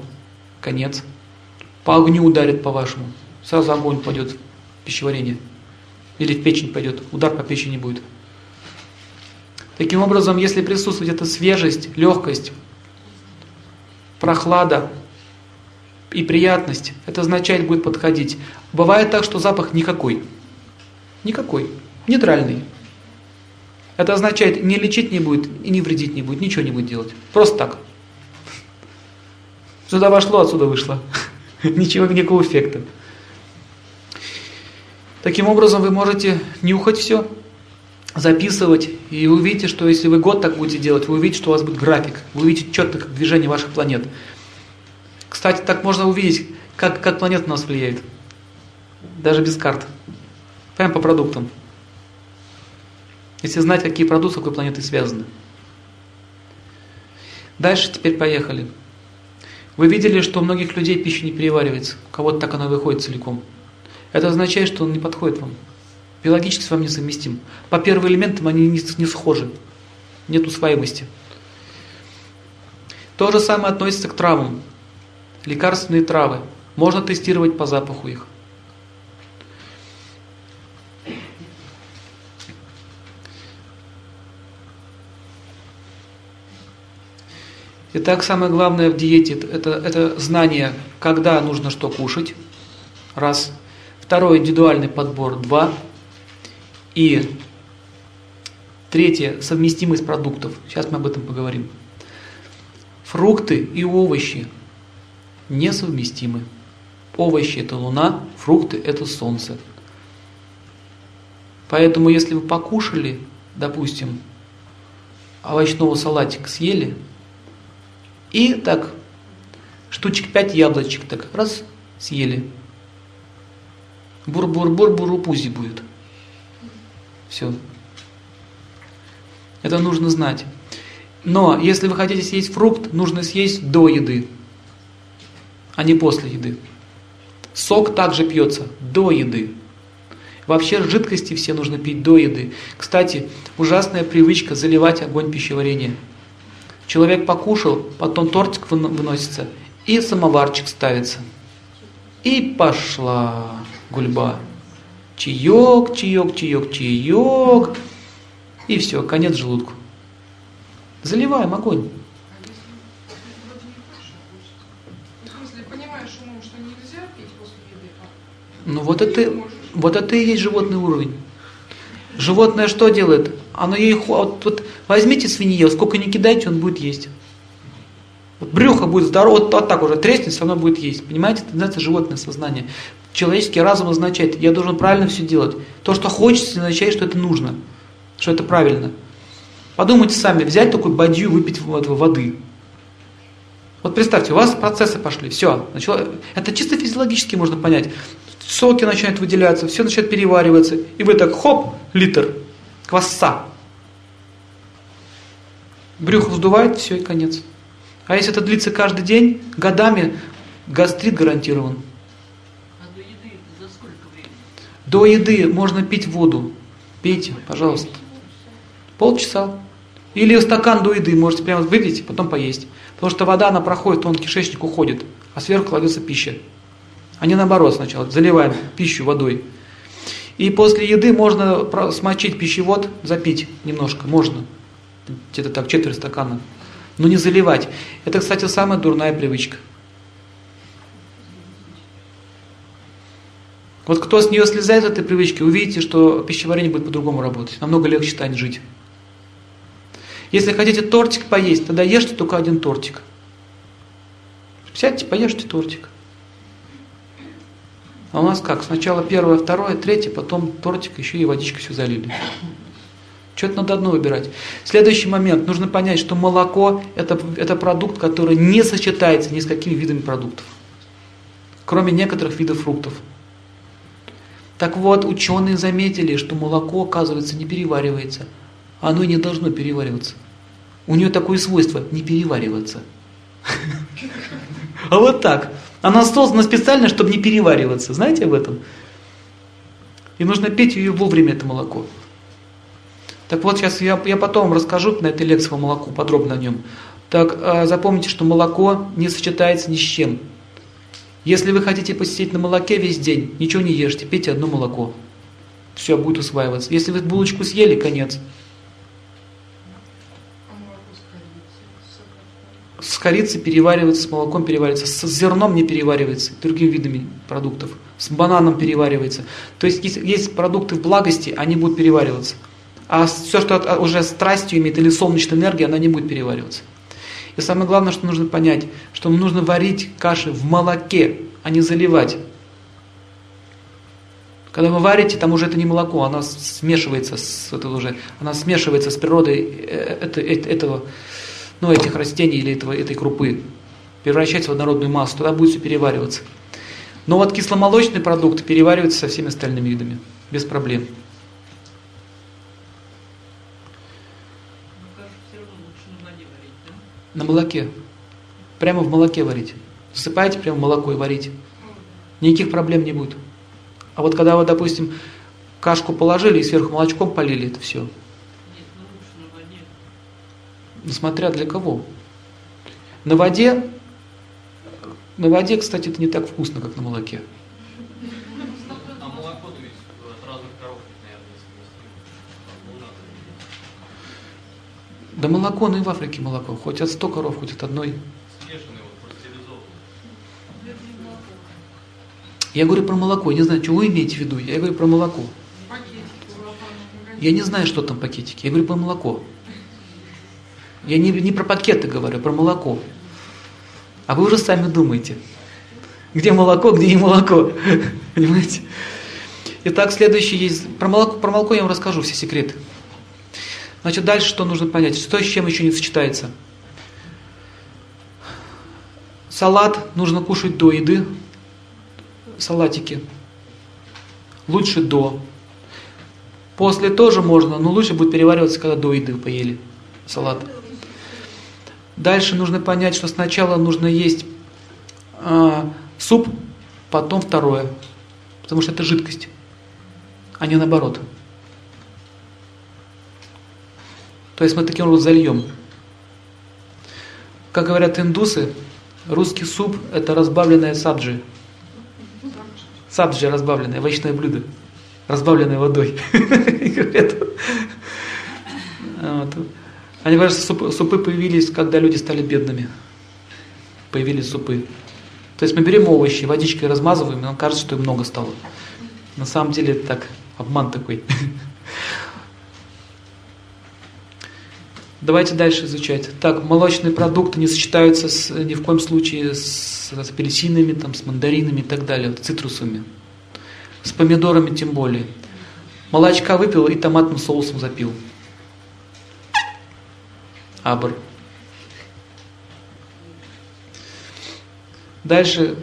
конец. По огню ударит по-вашему. Сразу огонь пойдет в пищеварение. Или в печень пойдет, удар по печени будет. Таким образом, если присутствует эта свежесть, легкость, прохлада и приятность, это означает будет подходить. Бывает так, что запах никакой. Никакой. Нейтральный. Это означает, не лечить не будет и не вредить не будет, ничего не будет делать. Просто так. Сюда вошло, отсюда вышло. Ничего, никакого эффекта. Таким образом, вы можете нюхать все, записывать, и увидите, что если вы год так будете делать, вы увидите, что у вас будет график, вы увидите четко как движение ваших планет. Кстати, так можно увидеть, как, как планеты на нас влияют. Даже без карт. Прямо по продуктам. Если знать, какие продукты с какой планетой связаны. Дальше теперь поехали. Вы видели, что у многих людей пища не переваривается. У кого-то так она выходит целиком. Это означает, что он не подходит вам. Биологически с вами несовместим. По первым элементам они не, не схожи. Нет усвоимости. То же самое относится к травам. Лекарственные травы. Можно тестировать по запаху их. Итак, самое главное в диете это, это знание, когда нужно что кушать. Раз. Второй индивидуальный подбор. Два. И третье совместимость продуктов. Сейчас мы об этом поговорим. Фрукты и овощи несовместимы. Овощи это луна, фрукты это солнце. Поэтому если вы покушали, допустим, овощного салатика съели, и так штучек пять яблочек так раз съели. Бур-бур-бур-бурупузи будет. Все. Это нужно знать. Но если вы хотите съесть фрукт, нужно съесть до еды, а не после еды. Сок также пьется до еды. Вообще жидкости все нужно пить до еды. Кстати, ужасная привычка заливать огонь пищеварения. Человек покушал, потом тортик выносится, и самоварчик ставится. И пошла гульба. Чаек, чаек, чаек, чаек. И все, конец желудку. Заливаем огонь. Ну вот это, вот это и есть животный уровень. Животное что делает? Оно ей вот, вот возьмите свинье, сколько не кидайте, он будет есть. Вот брюхо будет здорово, вот, вот так уже треснет, все равно будет есть. Понимаете, это называется животное сознание. Человеческий разум означает, я должен правильно все делать. То, что хочется, означает, что это нужно, что это правильно. Подумайте сами, взять такую бадью, выпить воды. Вот представьте, у вас процессы пошли, все, начало, это чисто физиологически можно понять. Соки начинают выделяться, все начинает перевариваться, и вы так хоп, литр квасца. Брюхо вздувает, все и конец. А если это длится каждый день, годами, гастрит гарантирован. А до еды за сколько времени? До еды можно пить воду. Пейте, пожалуйста. Полчаса. Или стакан до еды можете прямо выпить, потом поесть. Потому что вода, она проходит, он кишечник уходит, а сверху кладется пища. А не наоборот сначала. Заливаем пищу водой. И после еды можно смочить пищевод, запить немножко, можно. Где-то так, четверть стакана. Но не заливать. Это, кстати, самая дурная привычка. Вот кто с нее слезает, с этой привычки, увидите, что пищеварение будет по-другому работать. Намного легче станет жить. Если хотите тортик поесть, тогда ешьте только один тортик. Сядьте, поешьте тортик. А у нас как? Сначала первое, второе, третье, потом тортик, еще и водичка все залили. Что-то надо одно выбирать. Следующий момент. Нужно понять, что молоко это, это продукт, который не сочетается ни с какими видами продуктов. Кроме некоторых видов фруктов. Так вот, ученые заметили, что молоко, оказывается, не переваривается. Оно не должно перевариваться. У нее такое свойство – не перевариваться. А вот так. Она создана специально, чтобы не перевариваться. Знаете об этом? И нужно пить ее вовремя, это молоко. Так вот, сейчас я, я потом расскажу на этой лекции по молоку, подробно о нем. Так э, запомните, что молоко не сочетается ни с чем. Если вы хотите посидеть на молоке весь день, ничего не ешьте, пейте одно молоко. Все, будет усваиваться. Если вы булочку съели, конец. с корицей переваривается, с молоком переваривается, с зерном не переваривается, другими видами продуктов, с бананом переваривается. То есть есть, есть продукты в благости, они будут перевариваться. А все, что уже страстью имеет или солнечная энергия, она не будет перевариваться. И самое главное, что нужно понять, что нужно варить каши в молоке, а не заливать. Когда вы варите, там уже это не молоко, оно смешивается с, это уже, она смешивается с природой э, это, это, этого ну, этих растений или этого, этой крупы, превращается в однородную массу, тогда будет все перевариваться. Но вот кисломолочный продукт переваривается со всеми остальными видами, без проблем. На молоке. Прямо в молоке варить. Засыпаете прямо в молоко и варите. Никаких проблем не будет. А вот когда вы, допустим, кашку положили и сверху молочком полили, это все. Смотря для кого. На воде, на воде, кстати, это не так вкусно, как на молоке. А молоко ведь от разных коров, наверное, Да молоко, ну и в Африке молоко. Хоть от 100 коров, хоть от одной. Я говорю про молоко. Я не знаю, что вы имеете в виду. Я говорю про молоко. Я не знаю, что там в пакетике. Я говорю про молоко. Я не, не про пакеты говорю, а про молоко. А вы уже сами думаете. Где молоко, где не молоко. Понимаете? Итак, следующий есть. Про молоко, про молоко я вам расскажу все секреты. Значит, дальше что нужно понять? Что с чем еще не сочетается? Салат нужно кушать до еды. Салатики. Лучше до. После тоже можно, но лучше будет перевариваться, когда до еды поели салат. Дальше нужно понять, что сначала нужно есть э, суп, потом второе. Потому что это жидкость, а не наоборот. То есть мы таким образом зальем. Как говорят индусы, русский суп – это разбавленная саджи. Саджи разбавленное, овощное блюдо, разбавленное водой. Они говорят, что супы появились, когда люди стали бедными. Появились супы. То есть мы берем овощи, водичкой размазываем, и нам кажется, что их много стало. На самом деле это так, обман такой. Давайте дальше изучать. Так, молочные продукты не сочетаются с, ни в коем случае с, с апельсинами, там, с мандаринами и так далее, вот, цитрусами. С помидорами тем более. Молочка выпил и томатным соусом запил. Абр. Дальше,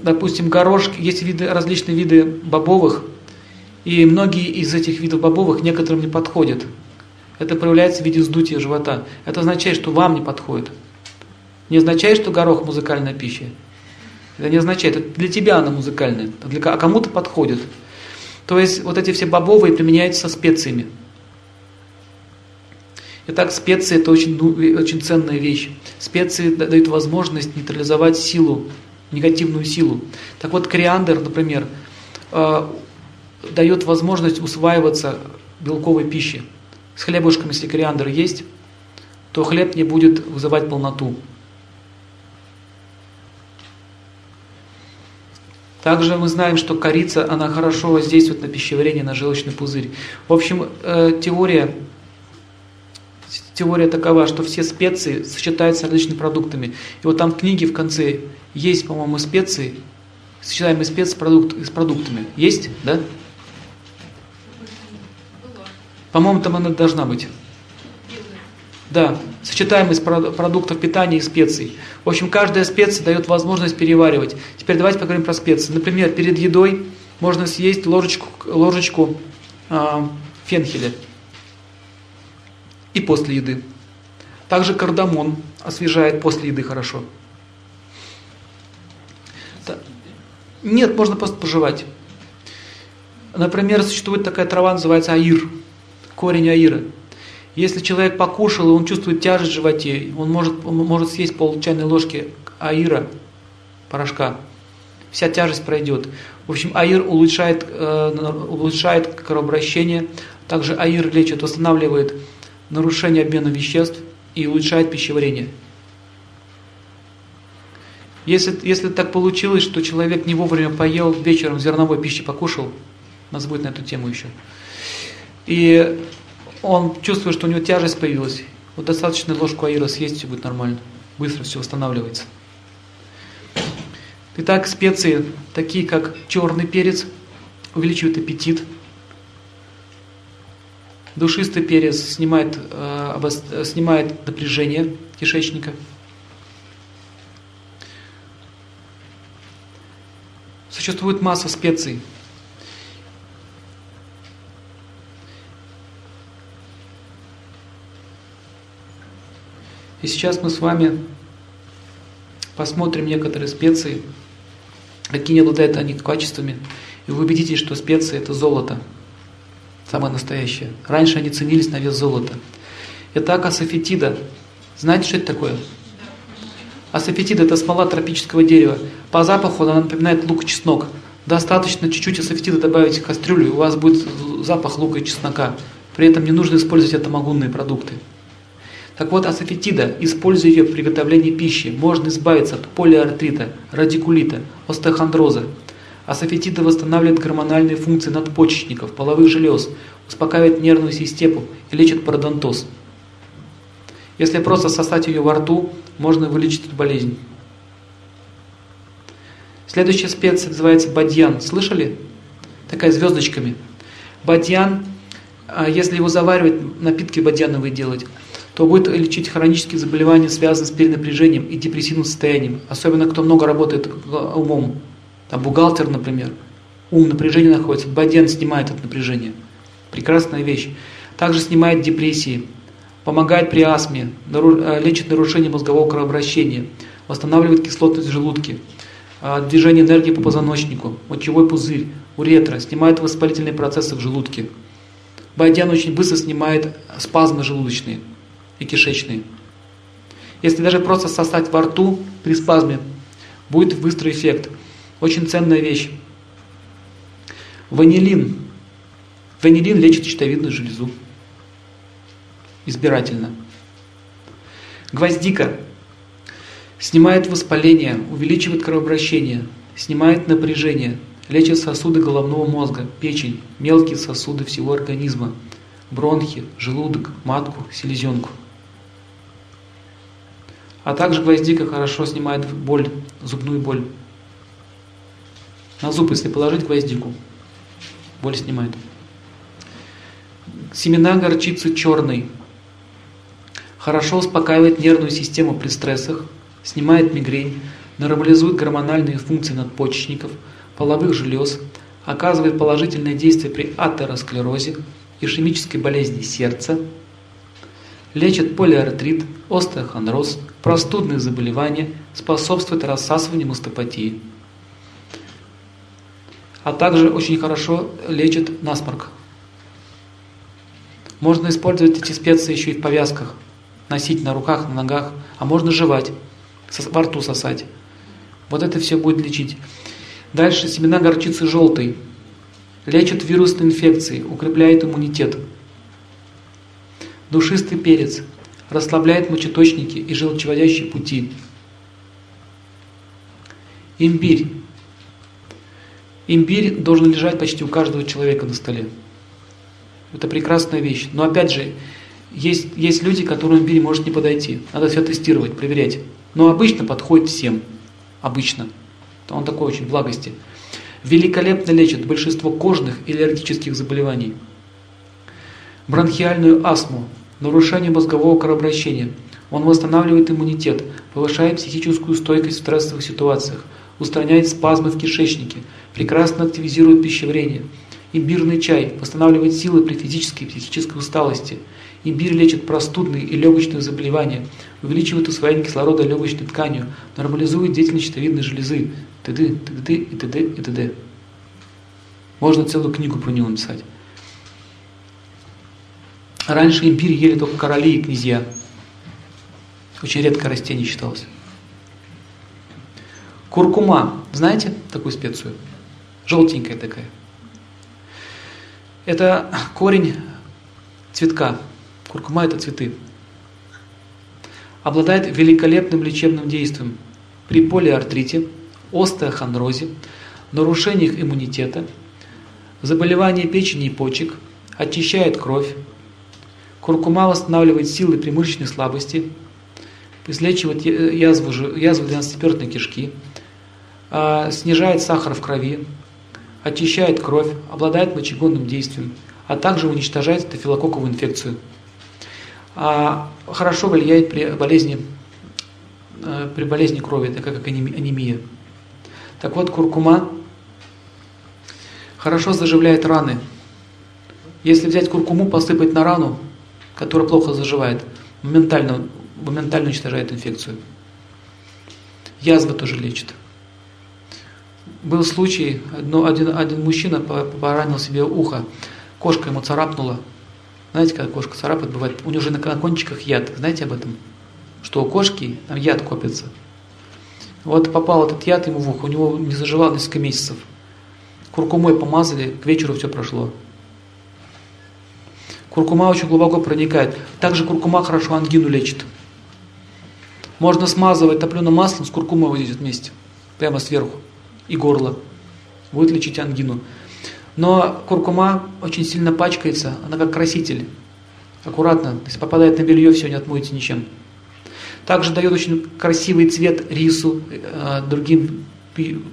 допустим, горошки, есть виды, различные виды бобовых, и многие из этих видов бобовых некоторым не подходят. Это проявляется в виде вздутия живота. Это означает, что вам не подходит. Не означает, что горох музыкальная пища. Это не означает, это для тебя она музыкальная, а, для, а кому-то подходит. То есть вот эти все бобовые применяются со специями. Итак, специи это очень, очень ценная вещь. Специи дают возможность нейтрализовать силу, негативную силу. Так вот, кориандр, например, э, дает возможность усваиваться белковой пищи. С хлебушком, если кориандр есть, то хлеб не будет вызывать полноту. Также мы знаем, что корица, она хорошо воздействует на пищеварение, на желчный пузырь. В общем, э, теория теория такова, что все специи сочетаются с различными продуктами. И вот там в книге в конце есть, по-моему, специи, сочетаемые специи с, продукт, с продуктами. Есть, да? По-моему, там она должна быть. Да, сочетаемость продуктов питания и специй. В общем, каждая специя дает возможность переваривать. Теперь давайте поговорим про специи. Например, перед едой можно съесть ложечку, ложечку э, фенхеля и после еды. Также кардамон освежает после еды хорошо. Нет, можно просто пожевать. Например, существует такая трава, называется аир, корень аира. Если человек покушал, и он чувствует тяжесть в животе, он может, он может съесть пол чайной ложки аира, порошка. Вся тяжесть пройдет. В общем, аир улучшает, э, улучшает кровообращение. Также аир лечит, восстанавливает нарушение обмена веществ и улучшает пищеварение. Если, если так получилось, что человек не вовремя поел, вечером зерновой пищи покушал, у нас будет на эту тему еще, и он чувствует, что у него тяжесть появилась, вот достаточно ложку аира съесть, все будет нормально, быстро все восстанавливается. Итак, специи, такие как черный перец, увеличивают аппетит, Душистый перец снимает, э, снимает напряжение кишечника. Существует масса специй. Сейчас мы с вами посмотрим некоторые специи, какие обладают они качествами, и вы убедитесь, что специи это золото самое настоящее. Раньше они ценились на вес золота. Итак, асофетида. Знаете, что это такое? Асофетида – это смола тропического дерева. По запаху она напоминает лук и чеснок. Достаточно чуть-чуть асофетида добавить в кастрюлю, и у вас будет запах лука и чеснока. При этом не нужно использовать атомогунные продукты. Так вот, асафетида, используя ее в приготовлении пищи, можно избавиться от полиартрита, радикулита, остеохондроза. Асафетида восстанавливает гормональные функции надпочечников, половых желез, успокаивает нервную систему и лечит пародонтоз. Если просто сосать ее во рту, можно вылечить эту болезнь. Следующая специя называется бадьян. Слышали? Такая звездочками. Бадьян, а, если его заваривать, напитки бадьяновые делать, то будет лечить хронические заболевания, связанные с перенапряжением и депрессивным состоянием. Особенно кто много работает умом. Там бухгалтер, например. Ум, напряжение находится. Бадьян снимает это напряжение. Прекрасная вещь. Также снимает депрессии, помогает при астме, э, лечит нарушение мозгового кровообращения, восстанавливает кислотность в желудке, э, движение энергии по позвоночнику, мочевой пузырь, уретра, снимает воспалительные процессы в желудке. Бадьян очень быстро снимает спазмы желудочные и кишечные. Если даже просто сосать во рту при спазме, будет быстрый эффект. Очень ценная вещь. Ванилин. Ванилин лечит щитовидную железу. Избирательно. Гвоздика. Снимает воспаление, увеличивает кровообращение, снимает напряжение, лечит сосуды головного мозга, печень, мелкие сосуды всего организма, бронхи, желудок, матку, селезенку. А также гвоздика хорошо снимает боль, зубную боль. На зуб, если положить гвоздику, боль снимает. Семена горчицы черной. Хорошо успокаивает нервную систему при стрессах, снимает мигрень, нормализует гормональные функции надпочечников, половых желез, оказывает положительное действие при атеросклерозе, ишемической болезни сердца, лечит полиартрит, остеохондроз, простудные заболевания, способствует рассасыванию мастопатии. А также очень хорошо лечит насморк. Можно использовать эти специи еще и в повязках, носить на руках, на ногах, а можно жевать, во рту сосать. Вот это все будет лечить. Дальше семена горчицы желтой. Лечит вирусные инфекции, укрепляет иммунитет. Душистый перец расслабляет мочеточники и желчеводящие пути. Имбирь. Имбирь должен лежать почти у каждого человека на столе. Это прекрасная вещь. Но опять же, есть, есть люди, которым имбирь может не подойти. Надо все тестировать, проверять. Но обычно подходит всем. Обычно. Он такой очень благости. Великолепно лечит большинство кожных и аллергических заболеваний. Бронхиальную астму, нарушение мозгового кровообращения. Он восстанавливает иммунитет, повышает психическую стойкость в стрессовых ситуациях, устраняет спазмы в кишечнике, прекрасно активизирует пищеварение. Имбирный чай восстанавливает силы при физической и психической усталости. Имбирь лечит простудные и легочные заболевания, увеличивает усвоение кислорода легочной тканью, нормализует деятельность щитовидной железы, т.д., т.д. и т.д. и т.д. Можно целую книгу про него написать. Раньше имбирь ели только короли и князья. Очень редкое растение считалось. Куркума. Знаете такую специю? Желтенькая такая. Это корень цветка. Куркума – это цветы. Обладает великолепным лечебным действием при полиартрите, остеохондрозе, нарушениях иммунитета, заболевании печени и почек, очищает кровь. Куркума восстанавливает силы при мышечной слабости, излечивает язву, язву 12-перстной кишки, а, снижает сахар в крови, очищает кровь, обладает мочегонным действием, а также уничтожает стафилококковую инфекцию. А хорошо влияет при болезни, э, при болезни крови, такая как анемия. Так вот, куркума хорошо заживляет раны. Если взять куркуму, посыпать на рану, которая плохо заживает, моментально, моментально уничтожает инфекцию. Язва тоже лечит. Был случай, одно, один, один мужчина поранил себе ухо, кошка ему царапнула. Знаете, когда кошка царапает, бывает, у него же на кончиках яд. Знаете об этом? Что у кошки там яд копится. Вот попал этот яд ему в ухо, у него не заживал несколько месяцев. Куркумой помазали, к вечеру все прошло. Куркума очень глубоко проникает. Также куркума хорошо ангину лечит. Можно смазывать топленым маслом с куркумой вот здесь вместе, прямо сверху, и горло. Будет лечить ангину. Но куркума очень сильно пачкается, она как краситель. Аккуратно, если попадает на белье, все, не отмоете ничем. Также дает очень красивый цвет рису, э, другим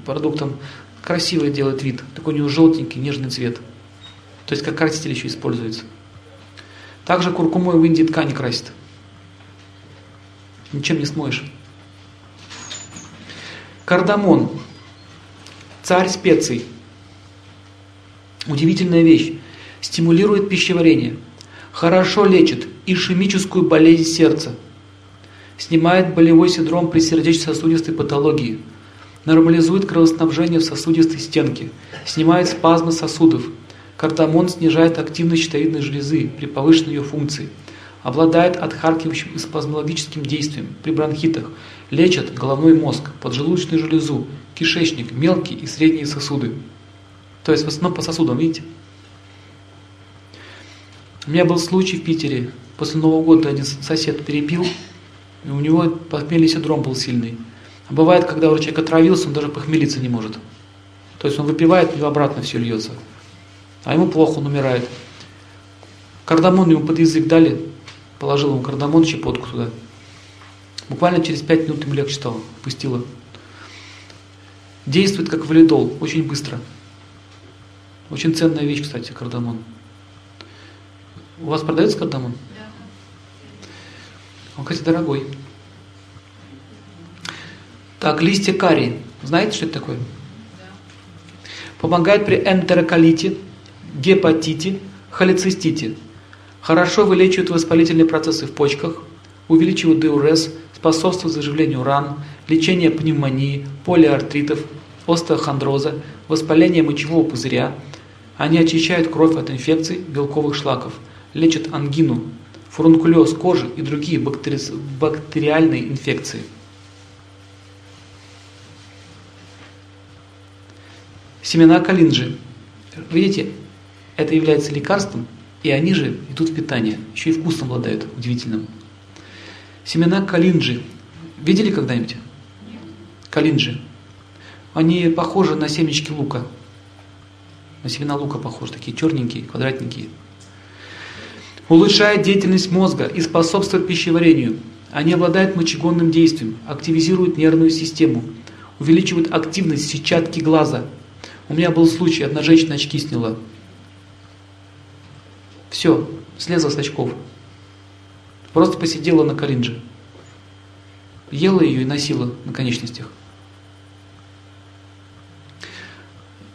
продуктам. Красивый делает вид, такой у него желтенький, нежный цвет. То есть как краситель еще используется. Также куркумой в Индии ткани красит. Ничем не смоешь. Кардамон. Царь специй. Удивительная вещь. Стимулирует пищеварение. Хорошо лечит ишемическую болезнь сердца. Снимает болевой синдром при сердечно-сосудистой патологии. Нормализует кровоснабжение в сосудистой стенке. Снимает спазмы сосудов Кардамон снижает активность щитовидной железы при повышенной ее функции. Обладает отхаркивающим и спазмологическим действием при бронхитах. Лечит головной мозг, поджелудочную железу, кишечник, мелкие и средние сосуды. То есть в основном по сосудам, видите? У меня был случай в Питере. После Нового года один сосед перепил, и у него похмельный синдром был сильный. А бывает, когда у человек отравился, он даже похмелиться не может. То есть он выпивает, него обратно все льется а ему плохо, он умирает. Кардамон ему под язык дали, положил ему кардамон, щепотку туда. Буквально через пять минут ему легче стало, пустило. Действует как валидол, очень быстро. Очень ценная вещь, кстати, кардамон. У вас продается кардамон? Да. Он, кстати, дорогой. Так, листья карри. Знаете, что это такое? Да. Помогает при энтероколите, гепатите, холецистите. Хорошо вылечивают воспалительные процессы в почках, увеличивают диурез, способствуют заживлению ран, лечение пневмонии, полиартритов, остеохондроза, воспаления мочевого пузыря. Они очищают кровь от инфекций белковых шлаков, лечат ангину, фурункулез кожи и другие бактери... бактериальные инфекции. Семена калинджи. Видите, это является лекарством, и они же идут в питание, еще и вкусом обладают, удивительным. Семена калинджи. Видели когда-нибудь? Калинджи. Они похожи на семечки лука. На семена лука похожи, такие черненькие, квадратненькие. Улучшает деятельность мозга и способствует пищеварению. Они обладают мочегонным действием, активизируют нервную систему, увеличивают активность сетчатки глаза. У меня был случай, одна женщина очки сняла. Все, слезла с очков. Просто посидела на калиндже. Ела ее и носила на конечностях.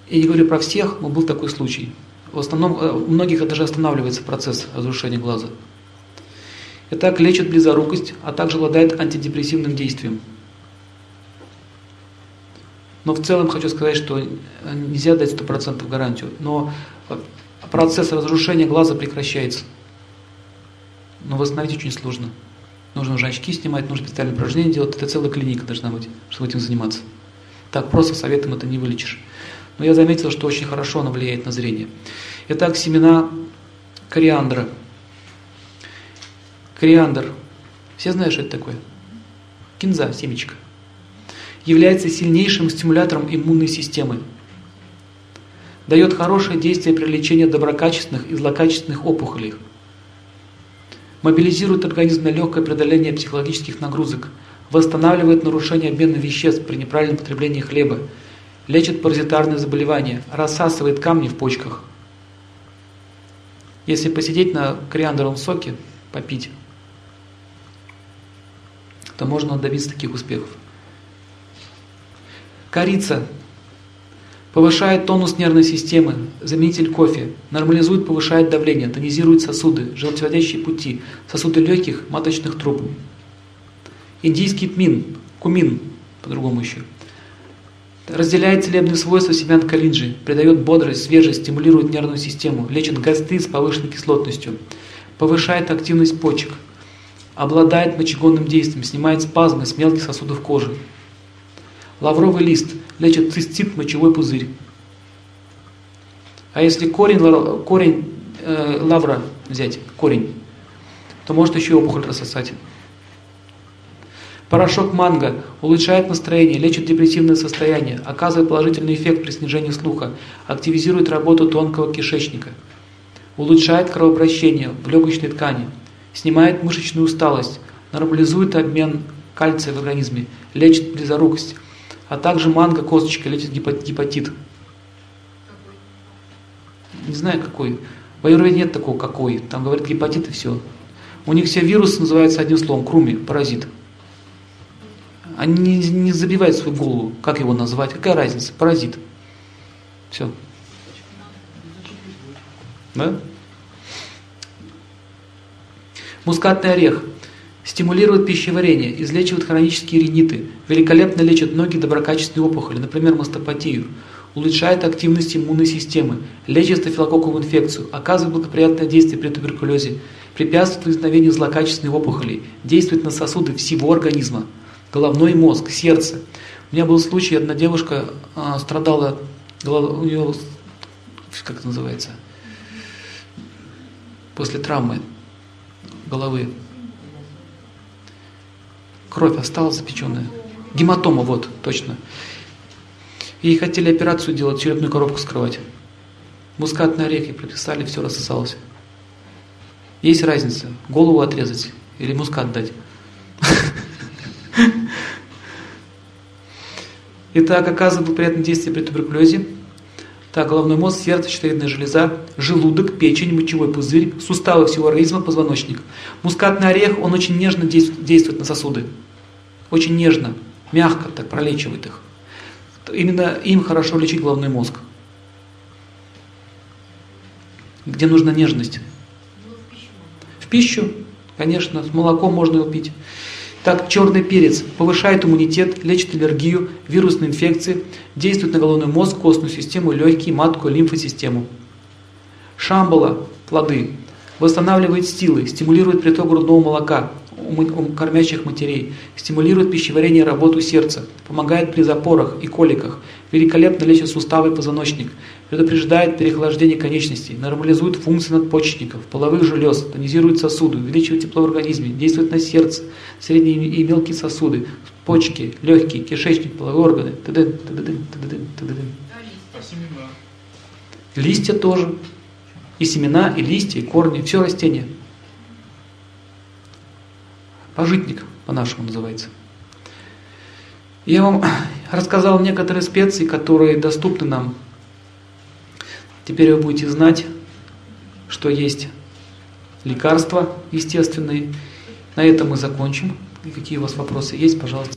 Я не говорю про всех, но был такой случай. В основном э, у многих даже останавливается процесс разрушения глаза. Итак, лечит близорукость, а также обладает антидепрессивным действием. Но в целом хочу сказать, что нельзя дать 100% гарантию. Но процесс разрушения глаза прекращается. Но восстановить очень сложно. Нужно уже очки снимать, нужно специальные упражнения делать. Это целая клиника должна быть, чтобы этим заниматься. Так просто советом это не вылечишь. Но я заметил, что очень хорошо оно влияет на зрение. Итак, семена кориандра. Кориандр. Все знают, что это такое? Кинза, семечко. Является сильнейшим стимулятором иммунной системы дает хорошее действие при лечении доброкачественных и злокачественных опухолей. Мобилизирует организм на легкое преодоление психологических нагрузок, восстанавливает нарушение обмена веществ при неправильном потреблении хлеба, лечит паразитарные заболевания, рассасывает камни в почках. Если посидеть на кориандровом соке, попить, то можно добиться таких успехов. Корица Повышает тонус нервной системы, заменитель кофе, нормализует, повышает давление, тонизирует сосуды, желчеводящие пути, сосуды легких, маточных труб. Индийский тмин, кумин, по-другому еще. Разделяет целебные свойства семян калинджи, придает бодрость, свежесть, стимулирует нервную систему, лечит гастрит с повышенной кислотностью, повышает активность почек, обладает мочегонным действием, снимает спазмы с мелких сосудов кожи. Лавровый лист лечит цистит, мочевой пузырь. А если корень, корень э, лавра взять, корень, то может еще и опухоль рассосать. Порошок манго улучшает настроение, лечит депрессивное состояние, оказывает положительный эффект при снижении слуха, активизирует работу тонкого кишечника, улучшает кровообращение в легочной ткани, снимает мышечную усталость, нормализует обмен кальция в организме, лечит близорукость, а также манго косточка лечит гепатит. Не знаю какой. В аюрведе нет такого какой. Там говорят гепатит и все. У них все вирусы называются одним словом, круми, паразит. Они не, не забивают свою голову, как его назвать, какая разница, паразит. Все. Да? Мускатный орех стимулирует пищеварение, излечивает хронические риниты, великолепно лечит многие доброкачественные опухоли, например, мастопатию, улучшает активность иммунной системы, лечит стафилококковую инфекцию, оказывает благоприятное действие при туберкулезе, препятствует возникновению злокачественных опухолей, действует на сосуды всего организма, головной мозг, сердце. У меня был случай, одна девушка а, страдала, у нее, как это называется, после травмы головы. Кровь осталась запеченная. Гематома, вот, точно. Ей хотели операцию делать, черепную коробку скрывать. Мускатные орехи прописали, все рассосалось. Есть разница, голову отрезать или мускат дать. Итак, оказывает благоприятное действие при туберкулезе. Так, головной мозг, сердце, щитовидная железа, желудок, печень, мочевой пузырь, суставы всего организма, позвоночник. Мускатный орех, он очень нежно действует на сосуды. Очень нежно, мягко так пролечивает их. Именно им хорошо лечить головной мозг. Где нужна нежность? В пищу, конечно, с молоком можно его пить. Так, черный перец повышает иммунитет, лечит аллергию, вирусные инфекции, действует на головной мозг, костную систему, легкие, матку, лимфосистему. Шамбала, плоды, восстанавливает силы, стимулирует приток грудного молока, у кормящих матерей, стимулирует пищеварение работу сердца, помогает при запорах и коликах, великолепно лечит суставы и позвоночник, предупреждает переохлаждение конечностей, нормализует функции надпочечников, половых желез, тонизирует сосуды, увеличивает тепло в организме, действует на сердце, средние и мелкие сосуды, почки, легкие, кишечник, половые органы. Т.д. Т.д. Т.д. Т.д. Листья тоже. И семена, и листья, и корни, все растения. Пожитник по-нашему называется. Я вам рассказал некоторые специи, которые доступны нам. Теперь вы будете знать, что есть лекарства естественные. На этом мы закончим. И какие у вас вопросы есть, пожалуйста.